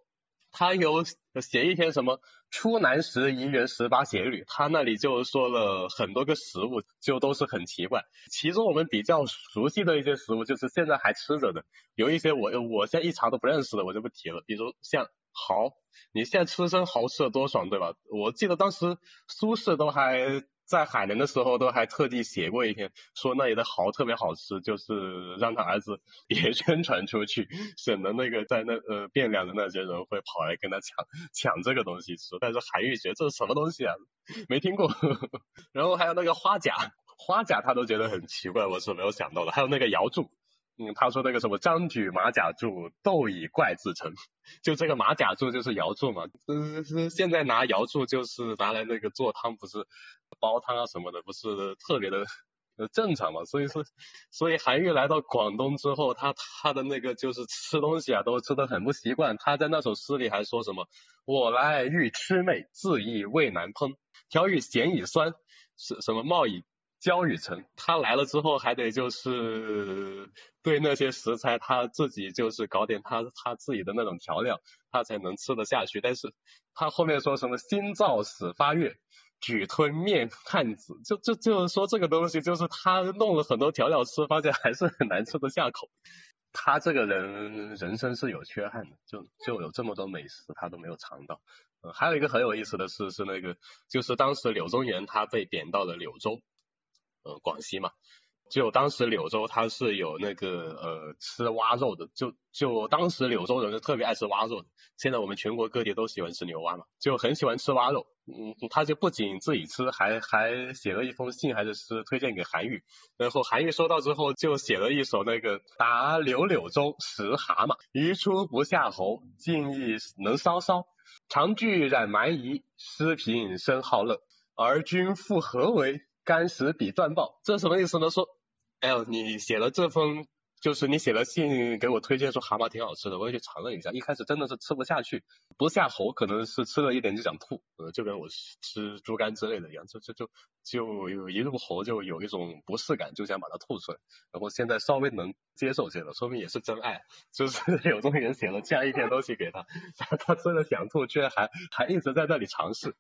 他有写一篇什么《出南时宜人十八写旅》，他那里就说了很多个食物，就都是很奇怪。其中我们比较熟悉的一些食物，就是现在还吃着的，有一些我我现在一查都不认识的，我就不提了。比如像蚝，你现在吃生蚝吃的多爽，对吧？我记得当时苏轼都还。在海南的时候，都还特地写过一篇，说那里的蚝特别好吃，就是让他儿子 也宣传出去，省得那个在那呃汴梁的那些人会跑来跟他抢抢这个东西吃。但是韩愈觉得这是什么东西啊，没听过。然后还有那个花甲，花甲他都觉得很奇怪，我是没有想到的。还有那个瑶柱。嗯，他说那个什么张举马甲柱，斗以怪自成，就这个马甲柱就是瑶柱嘛，是是现在拿瑶柱就是拿来那个做汤，不是煲汤啊什么的，不是特别的呃正常嘛，所以说，所以韩愈来到广东之后，他他的那个就是吃东西啊，都吃的很不习惯，他在那首诗里还说什么，我来欲吃味，自意味难烹，调与咸以酸，是什么冒以。焦与成，他来了之后还得就是对那些食材他自己就是搞点他他自己的那种调料，他才能吃得下去。但是他后面说什么心燥始发悦，举吞面汉子，就就就是说这个东西就是他弄了很多调料吃，发现还是很难吃得下口。他这个人人生是有缺憾的，就就有这么多美食他都没有尝到。呃，还有一个很有意思的事是那个，就是当时柳宗元他被贬到了柳州，呃，广西嘛。就当时柳州它是有那个呃吃蛙肉的，就就当时柳州人是特别爱吃蛙肉的。现在我们全国各地都喜欢吃牛蛙嘛，就很喜欢吃蛙肉。嗯，他就不仅自己吃，还还写了一封信还是诗推荐给韩愈。然后韩愈收到之后就写了一首那个答柳柳州食蛤蟆，鱼出不下喉，尽意能稍稍。长句染蛮夷，诗品生好乐。而君复何为？干食比断报。这什么意思呢？说。哎呦，你写了这封，就是你写了信给我推荐说蛤蟆挺好吃的，我也去尝了一下，一开始真的是吃不下去，不下喉，可能是吃了一点就想吐，呃，就跟我吃猪肝之类的一样，就就就就有一入喉就有一种不适感，就想把它吐出来，然后现在稍微能接受些了，说明也是真爱，就是有种人写了这样一篇东西给他，他 他真的想吐，居然还还一直在那里尝试，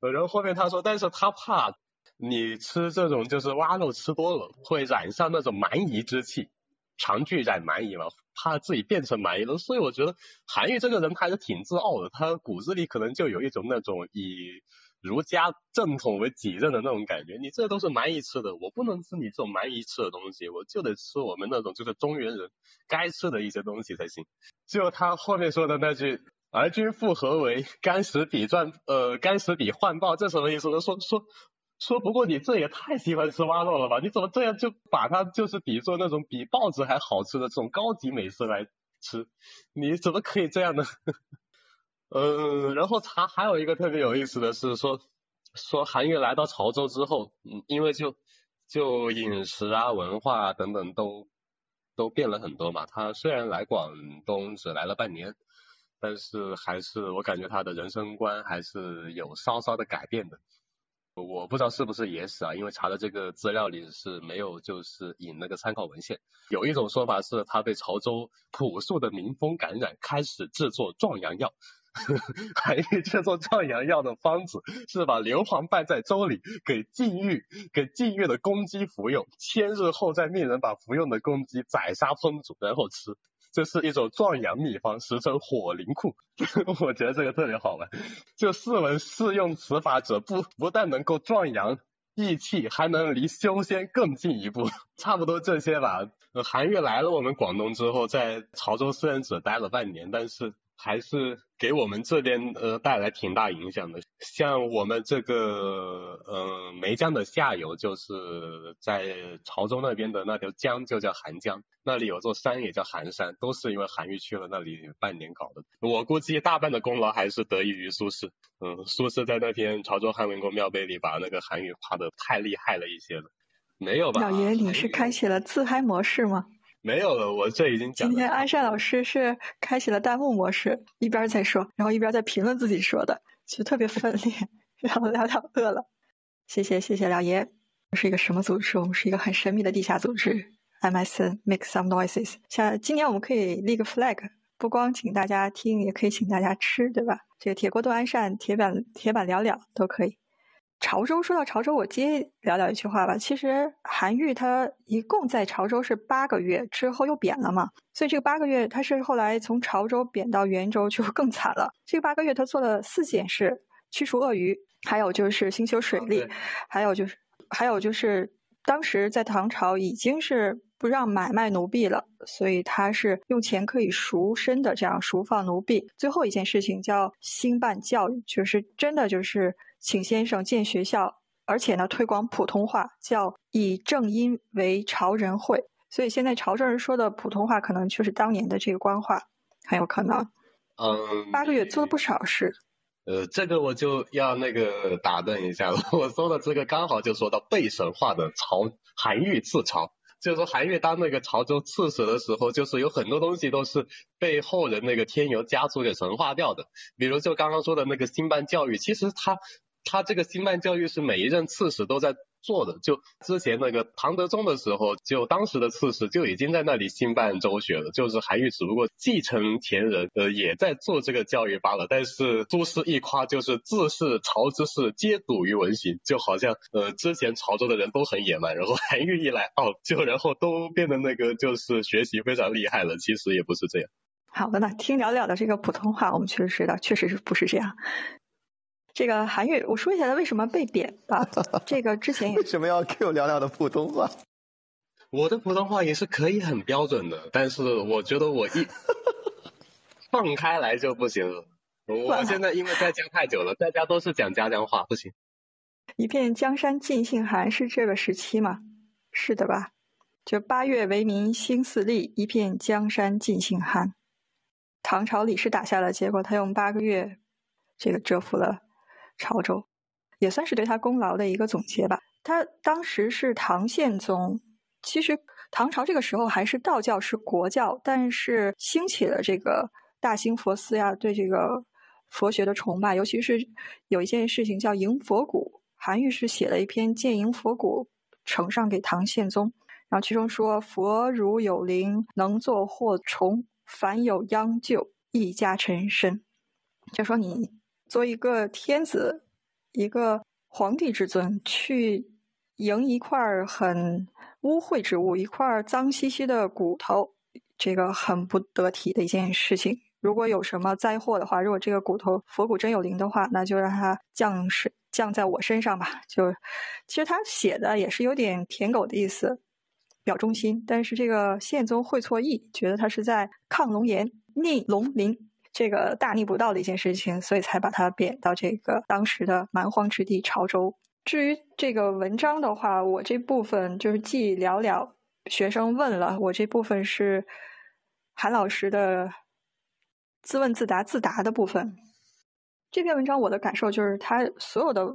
呃，然后后面他说，但是他怕。你吃这种就是蛙肉吃多了，会染上那种蛮夷之气，长句染蛮夷嘛，怕自己变成蛮夷了。所以我觉得韩愈这个人还是挺自傲的，他骨子里可能就有一种那种以儒家正统为己任的那种感觉。你这都是蛮夷吃的，我不能吃你这种蛮夷吃的东西，我就得吃我们那种就是中原人该吃的一些东西才行。就他后面说的那句“而君复何为？干食比赚呃干食比换报”，这什么意思呢？说说。说不过你这也太喜欢吃蛙肉了吧？你怎么这样就把它就是比作那种比报纸还好吃的这种高级美食来吃？你怎么可以这样呢？嗯，然后他还有一个特别有意思的是说，说韩愈来到潮州之后，嗯，因为就就饮食啊、文化啊等等都都变了很多嘛。他虽然来广东只来了半年，但是还是我感觉他的人生观还是有稍稍的改变的。我不知道是不是野史啊，因为查的这个资料里是没有，就是引那个参考文献。有一种说法是他被潮州朴素的民风感染，开始制作壮阳药。韩愈制作壮阳药的方子是把硫磺拌在粥里，给禁欲给禁欲的公鸡服用，千日后再命人把服用的公鸡宰杀烹煮，然后吃。这是一种壮阳秘方，实称火灵库。我觉得这个特别好玩。就试闻试用此法者，不不但能够壮阳益气，还能离修仙更进一步。差不多这些吧。韩愈来了我们广东之后，在潮州虽然只待了半年，但是。还是给我们这边呃带来挺大影响的。像我们这个呃梅江的下游，就是在潮州那边的那条江就叫韩江，那里有座山也叫韩山，都是因为韩愈去了那里半年搞的。我估计大半的功劳还是得益于苏轼。嗯，苏轼在那篇《潮州汉文公庙碑》里把那个韩愈夸的太厉害了一些了。没有吧？老爷，你是开启了自嗨模式吗？没有了，我这已经讲。今天安善老师是开启了弹幕模式，一边在说，然后一边在评论自己说的，其实特别分裂，然后聊聊饿了。谢谢谢谢廖爷，是一个什么组织？我们是一个很神秘的地下组织，MSN Make Some Noises。像今年我们可以立个 flag，不光请大家听，也可以请大家吃，对吧？这个铁锅炖安善，铁板铁板聊聊都可以。潮州说到潮州，我接聊聊一句话吧。其实韩愈他一共在潮州是八个月，之后又贬了嘛。所以这个八个月，他是后来从潮州贬到元州就 更惨了。这个八个月他做了四件事：驱除鳄鱼，还有就是兴修水利，还有就是还有就是当时在唐朝已经是不让买卖奴婢了，所以他是用钱可以赎身的，这样赎放奴婢。最后一件事情叫兴办教育，就是真的就是。请先生建学校，而且呢推广普通话，叫以正音为潮人会。所以现在潮州人说的普通话，可能就是当年的这个官话，很有可能。嗯，八个月做了不少事。呃，这个我就要那个打断一下了。我说的这个刚好就说到被神化的潮韩愈刺潮，就是说韩愈当那个潮州刺史的时候，就是有很多东西都是被后人那个添油加醋给神化掉的。比如就刚刚说的那个兴办教育，其实他。他这个兴办教育是每一任刺史都在做的。就之前那个唐德宗的时候，就当时的刺史就已经在那里兴办州学了，就是韩愈只不过继承前人，呃，也在做这个教育罢了。但是苏轼一夸，就是自是朝之事皆笃于文行，就好像呃之前潮州的人都很野蛮，然后韩愈一来，哦，就然后都变得那个就是学习非常厉害了。其实也不是这样。好的呢，听了了的这个普通话，我们确实知道，确实是不是这样。这个韩愈，我说一下他为什么被贬吧。这个之前为什么要 Q 聊聊的普通话？我的普通话也是可以很标准的，但是我觉得我一 放开来就不行了。我现在因为在家太久了，在家都是讲家乡话，不行。一片江山尽信寒是这个时期吗？是的吧？就八月为民兴四立，一片江山尽信寒。唐朝李氏打下了，结果他用八个月，这个折服了潮州，也算是对他功劳的一个总结吧。他当时是唐宪宗，其实唐朝这个时候还是道教是国教，但是兴起了这个大兴佛寺呀，对这个佛学的崇拜，尤其是有一件事情叫迎佛骨，韩愈是写了一篇《建迎佛骨》，呈上给唐宪宗，然后其中说佛如有灵，能作祸虫。凡有殃救，一家臣身。就说你做一个天子，一个皇帝之尊，去迎一块很污秽之物，一块脏兮兮的骨头，这个很不得体的一件事情。如果有什么灾祸的话，如果这个骨头佛骨真有灵的话，那就让它降是降在我身上吧。就其实他写的也是有点舔狗的意思。表忠心，但是这个宪宗会错意，觉得他是在抗龙颜、逆龙鳞，这个大逆不道的一件事情，所以才把他贬到这个当时的蛮荒之地潮州。至于这个文章的话，我这部分就是既聊聊学生问了，我这部分是韩老师的自问自答自答的部分。这篇文章我的感受就是，他所有的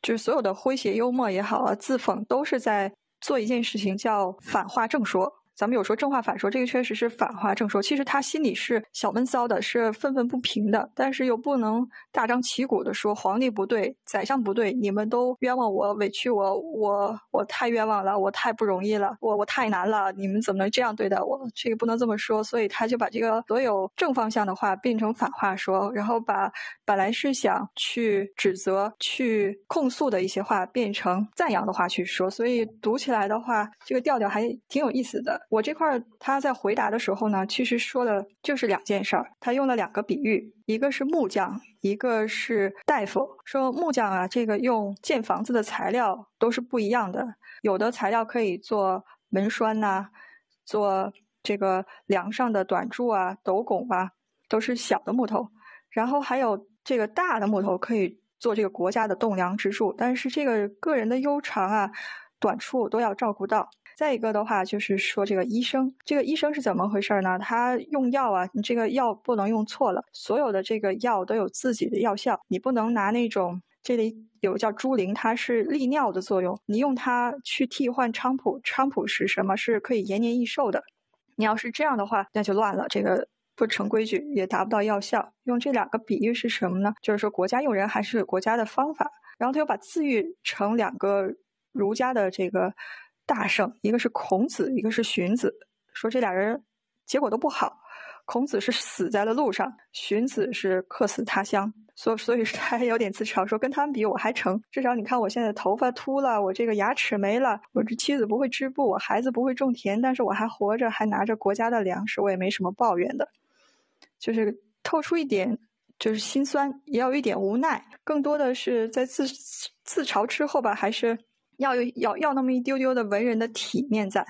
就是所有的诙谐幽默也好啊，自讽都是在。做一件事情叫反话正说。咱们有说正话反说，这个确实是反话正说。其实他心里是小闷骚的，是愤愤不平的，但是又不能大张旗鼓的说皇帝不对，宰相不对，你们都冤枉我，委屈我，我我太冤枉了，我太不容易了，我我太难了，你们怎么能这样对待我？这个不能这么说，所以他就把这个所有正方向的话变成反话说，然后把本来是想去指责、去控诉的一些话变成赞扬的话去说，所以读起来的话，这个调调还挺有意思的。我这块他在回答的时候呢，其实说的就是两件事儿。他用了两个比喻，一个是木匠，一个是大夫。说木匠啊，这个用建房子的材料都是不一样的，有的材料可以做门栓呐，做这个梁上的短柱啊、斗拱啊，都是小的木头。然后还有这个大的木头可以做这个国家的栋梁之柱，但是这个个人的悠长啊、短处都要照顾到。再一个的话，就是说这个医生，这个医生是怎么回事呢？他用药啊，你这个药不能用错了。所有的这个药都有自己的药效，你不能拿那种这里有叫猪苓，它是利尿的作用，你用它去替换菖蒲，菖蒲是什么？是可以延年益寿的。你要是这样的话，那就乱了，这个不成规矩，也达不到药效。用这两个比喻是什么呢？就是说国家用人还是国家的方法。然后他又把自喻成两个儒家的这个。大圣，一个是孔子，一个是荀子，说这俩人结果都不好。孔子是死在了路上，荀子是客死他乡，所所以他有点自嘲，说跟他们比我还成。至少你看我现在头发秃了，我这个牙齿没了，我这妻子不会织布，我孩子不会种田，但是我还活着，还拿着国家的粮食，我也没什么抱怨的。就是透出一点就是心酸，也有一点无奈，更多的是在自自嘲之后吧，还是。要有要要那么一丢丢的文人的体面在，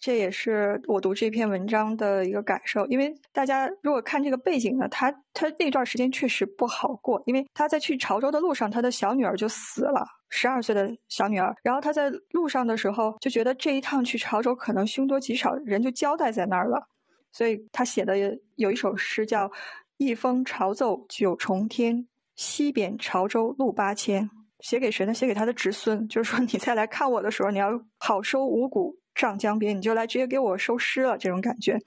这也是我读这篇文章的一个感受。因为大家如果看这个背景呢，他他那段时间确实不好过，因为他在去潮州的路上，他的小女儿就死了，十二岁的小女儿。然后他在路上的时候就觉得这一趟去潮州可能凶多吉少，人就交代在那儿了，所以他写的有一首诗叫“一封朝奏九重天，西贬潮州路八千”。写给谁呢？写给他的侄孙，就是说你再来看我的时候，你要好收五谷上江边，你就来直接给我收尸了。这种感觉。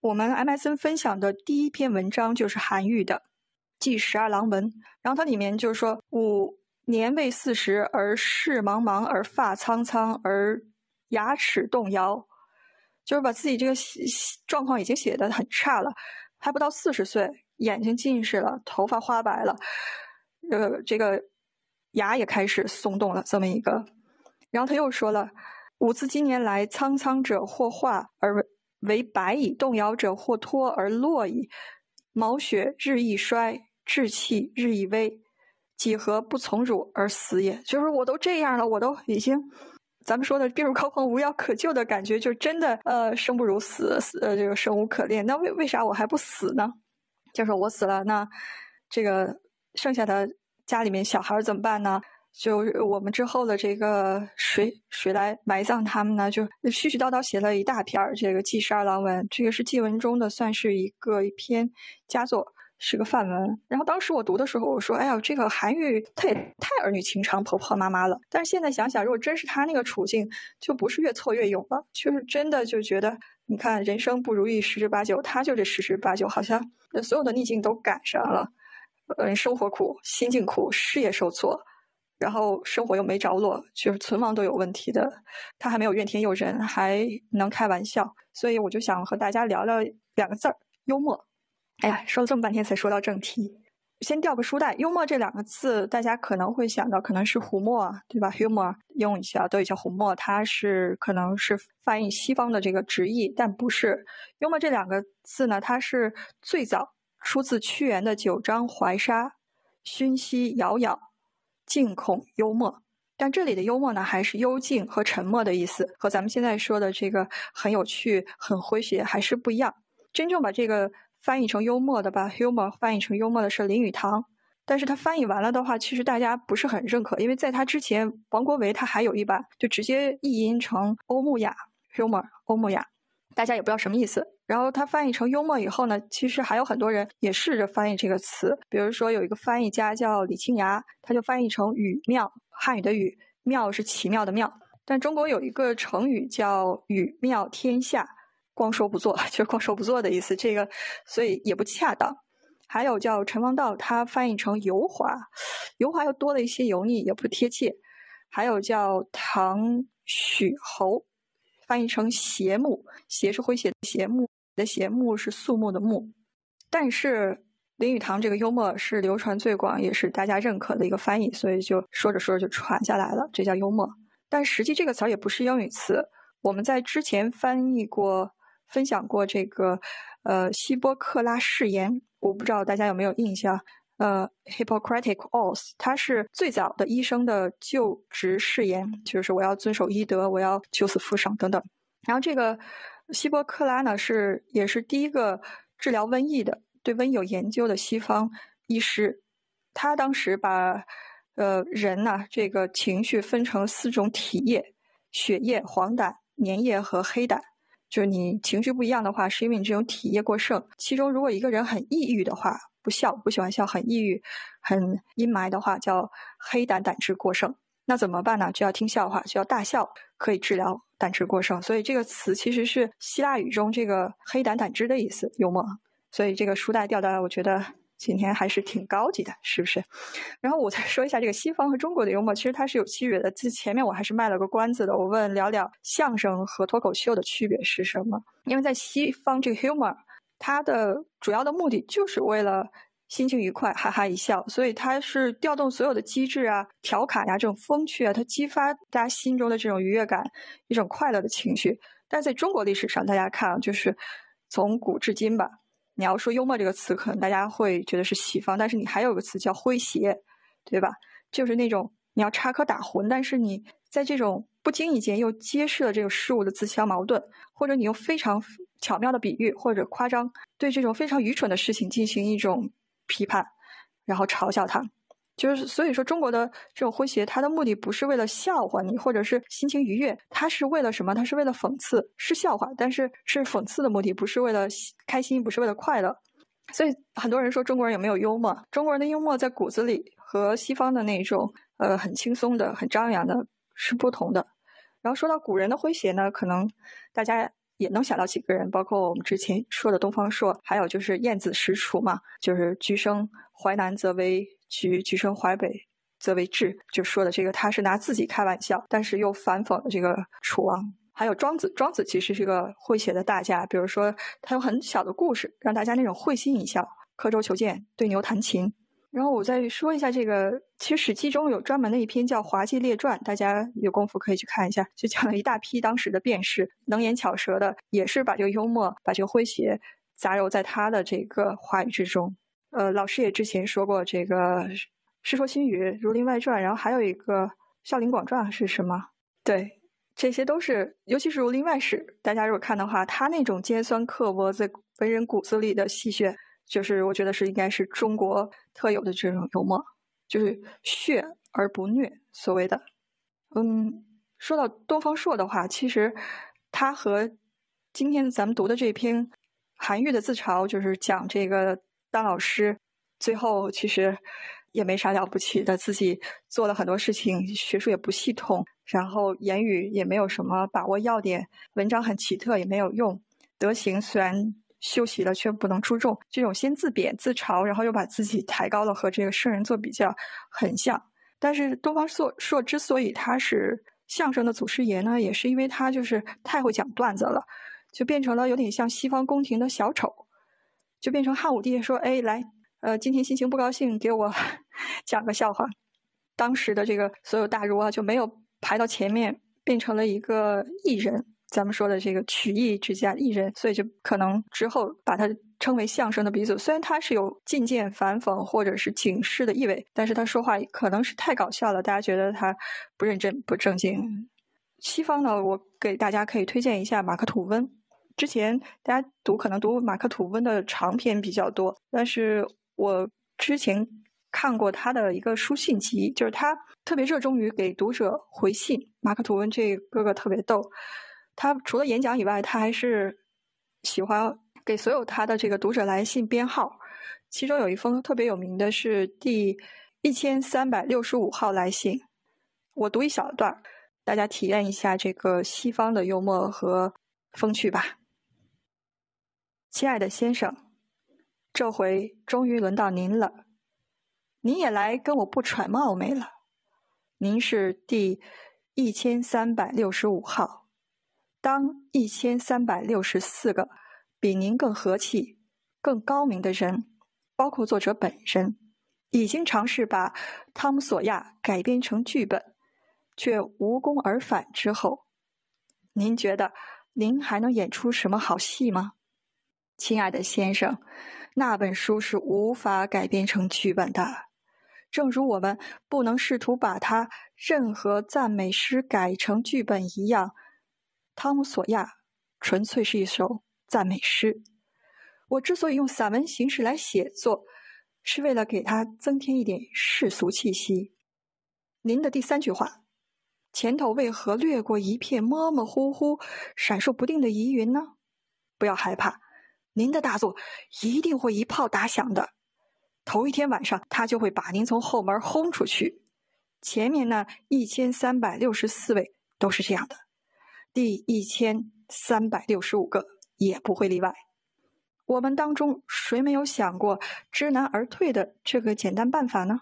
我们 MSN 分享的第一篇文章就是韩愈的《记十二郎文》，然后它里面就是说五年未四十而事茫茫而发苍苍而牙齿动摇，就是把自己这个状况已经写的很差了，还不到四十岁，眼睛近视了，头发花白了，呃，这个牙也开始松动了，这么一个。然后他又说了：“吾自今年来，苍苍者或化而为白矣，动摇者或脱而落矣。毛血日益衰，志气日益微，几何不从汝而死也？”就是我都这样了，我都已经，咱们说的病入膏肓、无药可救的感觉，就真的呃生不如死，死呃这个生无可恋。那为为啥我还不死呢？就是我死了，那这个剩下的家里面小孩怎么办呢？就我们之后的这个谁谁来埋葬他们呢？就絮絮叨叨写了一大篇儿这个《祭十二郎文》，这个是祭文中的，算是一个一篇佳作，是个范文。然后当时我读的时候，我说：“哎呀，这个韩愈他也太儿女情长、婆婆妈妈了。”但是现在想想，如果真是他那个处境，就不是越挫越勇了，就是真的就觉得，你看人生不如意十之八九，他就这十之八九，好像那所有的逆境都赶上了。嗯，生活苦，心境苦，事业受挫。然后生活又没着落，就是存亡都有问题的。他还没有怨天尤人，还能开玩笑，所以我就想和大家聊聊两个字儿：幽默。哎呀，说了这么半天才说到正题，先掉个书袋。幽默这两个字，大家可能会想到可能是胡默，对吧？humor 用一下，都叫胡默，它是可能是翻译西方的这个直译，但不是。幽默这两个字呢，它是最早出自屈原的《九章怀沙》，熏兮杳杳。静恐幽默，但这里的幽默呢，还是幽静和沉默的意思，和咱们现在说的这个很有趣、很诙谐还是不一样。真正把这个翻译成幽默的，把 humor 翻译成幽默的是林语堂，但是他翻译完了的话，其实大家不是很认可，因为在他之前，王国维他还有一版，就直接译音成欧木雅 humor，欧木雅，大家也不知道什么意思。然后他翻译成幽默以后呢，其实还有很多人也试着翻译这个词。比如说有一个翻译家叫李清崖，他就翻译成语妙，汉语的语妙是奇妙的妙。但中国有一个成语叫语妙天下，光说不做，就是光说不做的意思。这个所以也不恰当。还有叫陈王道，他翻译成油滑，油滑又多了一些油腻，也不贴切。还有叫唐许侯，翻译成邪木，邪是诙谐的邪木。的邪木是肃穆的穆，但是林语堂这个幽默是流传最广，也是大家认可的一个翻译，所以就说着说着就传下来了，这叫幽默。但实际这个词儿也不是英语词，我们在之前翻译过、分享过这个呃希波克拉誓言，我不知道大家有没有印象？呃，Hippocratic Oath，它是最早的医生的就职誓言，就是我要遵守医德，我要救死扶伤等等。然后这个。希波克拉呢是也是第一个治疗瘟疫的、对瘟有研究的西方医师。他当时把呃人呢这个情绪分成四种体液：血液、黄疸、粘液和黑疸。就是你情绪不一样的话，是因为你这种体液过剩。其中如果一个人很抑郁的话，不笑、不喜欢笑，很抑郁、很阴霾的话，叫黑胆胆汁过剩。那怎么办呢？就要听笑话，就要大笑，可以治疗胆汁过剩。所以这个词其实是希腊语中这个黑胆胆汁的意思，幽默。所以这个书带掉的，我觉得今天还是挺高级的，是不是？然后我再说一下这个西方和中国的幽默，其实它是有区别的。这前面我还是卖了个关子的，我问聊聊相声和脱口秀的区别是什么？因为在西方这个 humor，它的主要的目的就是为了。心情愉快，哈哈一笑，所以它是调动所有的机制啊，调侃呀，这种风趣啊，它激发大家心中的这种愉悦感，一种快乐的情绪。但在中国历史上，大家看啊，就是从古至今吧，你要说幽默这个词，可能大家会觉得是西方，但是你还有个词叫诙谐，对吧？就是那种你要插科打诨，但是你在这种不经意间又揭示了这个事物的自相矛盾，或者你用非常巧妙的比喻或者夸张，对这种非常愚蠢的事情进行一种。批判，然后嘲笑他，就是所以说中国的这种诙谐，它的目的不是为了笑话你，或者是心情愉悦，它是为了什么？它是为了讽刺，是笑话，但是是讽刺的目的，不是为了开心，不是为了快乐。所以很多人说中国人有没有幽默？中国人的幽默在骨子里和西方的那种呃很轻松的、很张扬的是不同的。然后说到古人的诙谐呢，可能大家。也能想到几个人，包括我们之前说的东方朔，还有就是晏子使楚嘛，就是橘生淮南则为，橘橘生淮北则为枳，就说的这个他是拿自己开玩笑，但是又反讽了这个楚王。还有庄子，庄子其实是个会写的大家，比如说他有很小的故事，让大家那种会心一笑。刻舟求剑，对牛弹琴。然后我再说一下这个，其实《史记》中有专门的一篇叫《滑稽列传》，大家有功夫可以去看一下，就讲了一大批当时的辩士，能言巧舌的，也是把这个幽默、把这个诙谐杂糅在他的这个话语之中。呃，老师也之前说过这个《世说新语》《儒林外传》，然后还有一个《孝陵广传》是什么？对，这些都是，尤其是《儒林外史》，大家如果看的话，他那种尖酸刻薄在文人骨子里的戏谑。就是我觉得是应该是中国特有的这种幽默，就是血而不虐，所谓的。嗯，说到东方朔的话，其实他和今天咱们读的这篇韩愈的自嘲，就是讲这个当老师，最后其实也没啥了不起的，自己做了很多事情，学术也不系统，然后言语也没有什么把握要点，文章很奇特也没有用，德行虽然。修习了却不能出众，这种先自贬自嘲，然后又把自己抬高了，和这个圣人做比较，很像。但是东方朔朔之所以他是相声的祖师爷呢，也是因为他就是太会讲段子了，就变成了有点像西方宫廷的小丑，就变成汉武帝说：“哎，来，呃，今天心情不高兴，给我 讲个笑话。”当时的这个所有大儒啊，就没有排到前面，变成了一个艺人。咱们说的这个曲艺之家艺人，所以就可能之后把他称为相声的鼻祖。虽然他是有进谏反讽或者是警示的意味，但是他说话可能是太搞笑了，大家觉得他不认真不正经。西方呢，我给大家可以推荐一下马克吐温。之前大家读可能读马克吐温的长篇比较多，但是我之前看过他的一个书信集，就是他特别热衷于给读者回信。马克吐温这哥哥特别逗。他除了演讲以外，他还是喜欢给所有他的这个读者来信编号。其中有一封特别有名的是第一千三百六十五号来信，我读一小段，大家体验一下这个西方的幽默和风趣吧。亲爱的先生，这回终于轮到您了，您也来跟我不揣冒昧了。您是第一千三百六十五号。当一千三百六十四个比您更和气、更高明的人，包括作者本人，已经尝试把《汤姆·索亚》改编成剧本，却无功而返之后，您觉得您还能演出什么好戏吗？亲爱的先生，那本书是无法改编成剧本的，正如我们不能试图把它任何赞美诗改成剧本一样。汤姆·索亚纯粹是一首赞美诗。我之所以用散文形式来写作，是为了给它增添一点世俗气息。您的第三句话，前头为何掠过一片模模糊糊、闪烁不定的疑云呢？不要害怕，您的大作一定会一炮打响的。头一天晚上，他就会把您从后门轰出去。前面那一千三百六十四位都是这样的。第一千三百六十五个也不会例外。我们当中谁没有想过知难而退的这个简单办法呢？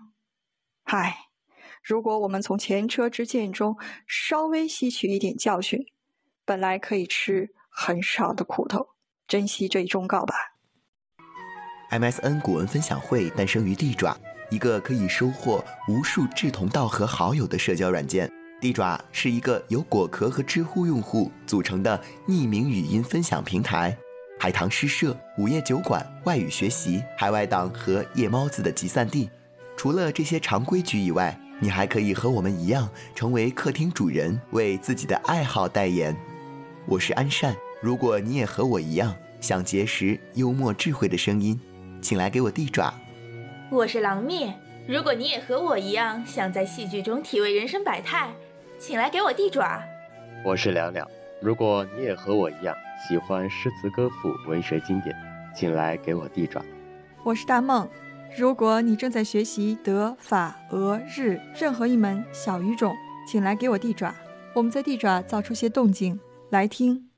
唉，如果我们从前车之鉴中稍微吸取一点教训，本来可以吃很少的苦头。珍惜这一忠告吧。MSN 古文分享会诞生于地爪，一个可以收获无数志同道合好友的社交软件。地爪是一个由果壳和知乎用户组成的匿名语音分享平台，海棠诗社、午夜酒馆、外语学习、海外党和夜猫子的集散地。除了这些常规局以外，你还可以和我们一样成为客厅主人，为自己的爱好代言。我是安善，如果你也和我一样想结识幽默智慧的声音，请来给我地爪。我是狼灭，如果你也和我一样想在戏剧中体味人生百态。请来给我地爪。我是了了，如果你也和我一样喜欢诗词歌赋、文学经典，请来给我地爪。我是大梦，如果你正在学习德、法、俄、日任何一门小语种，请来给我地爪。我们在地爪造出些动静，来听。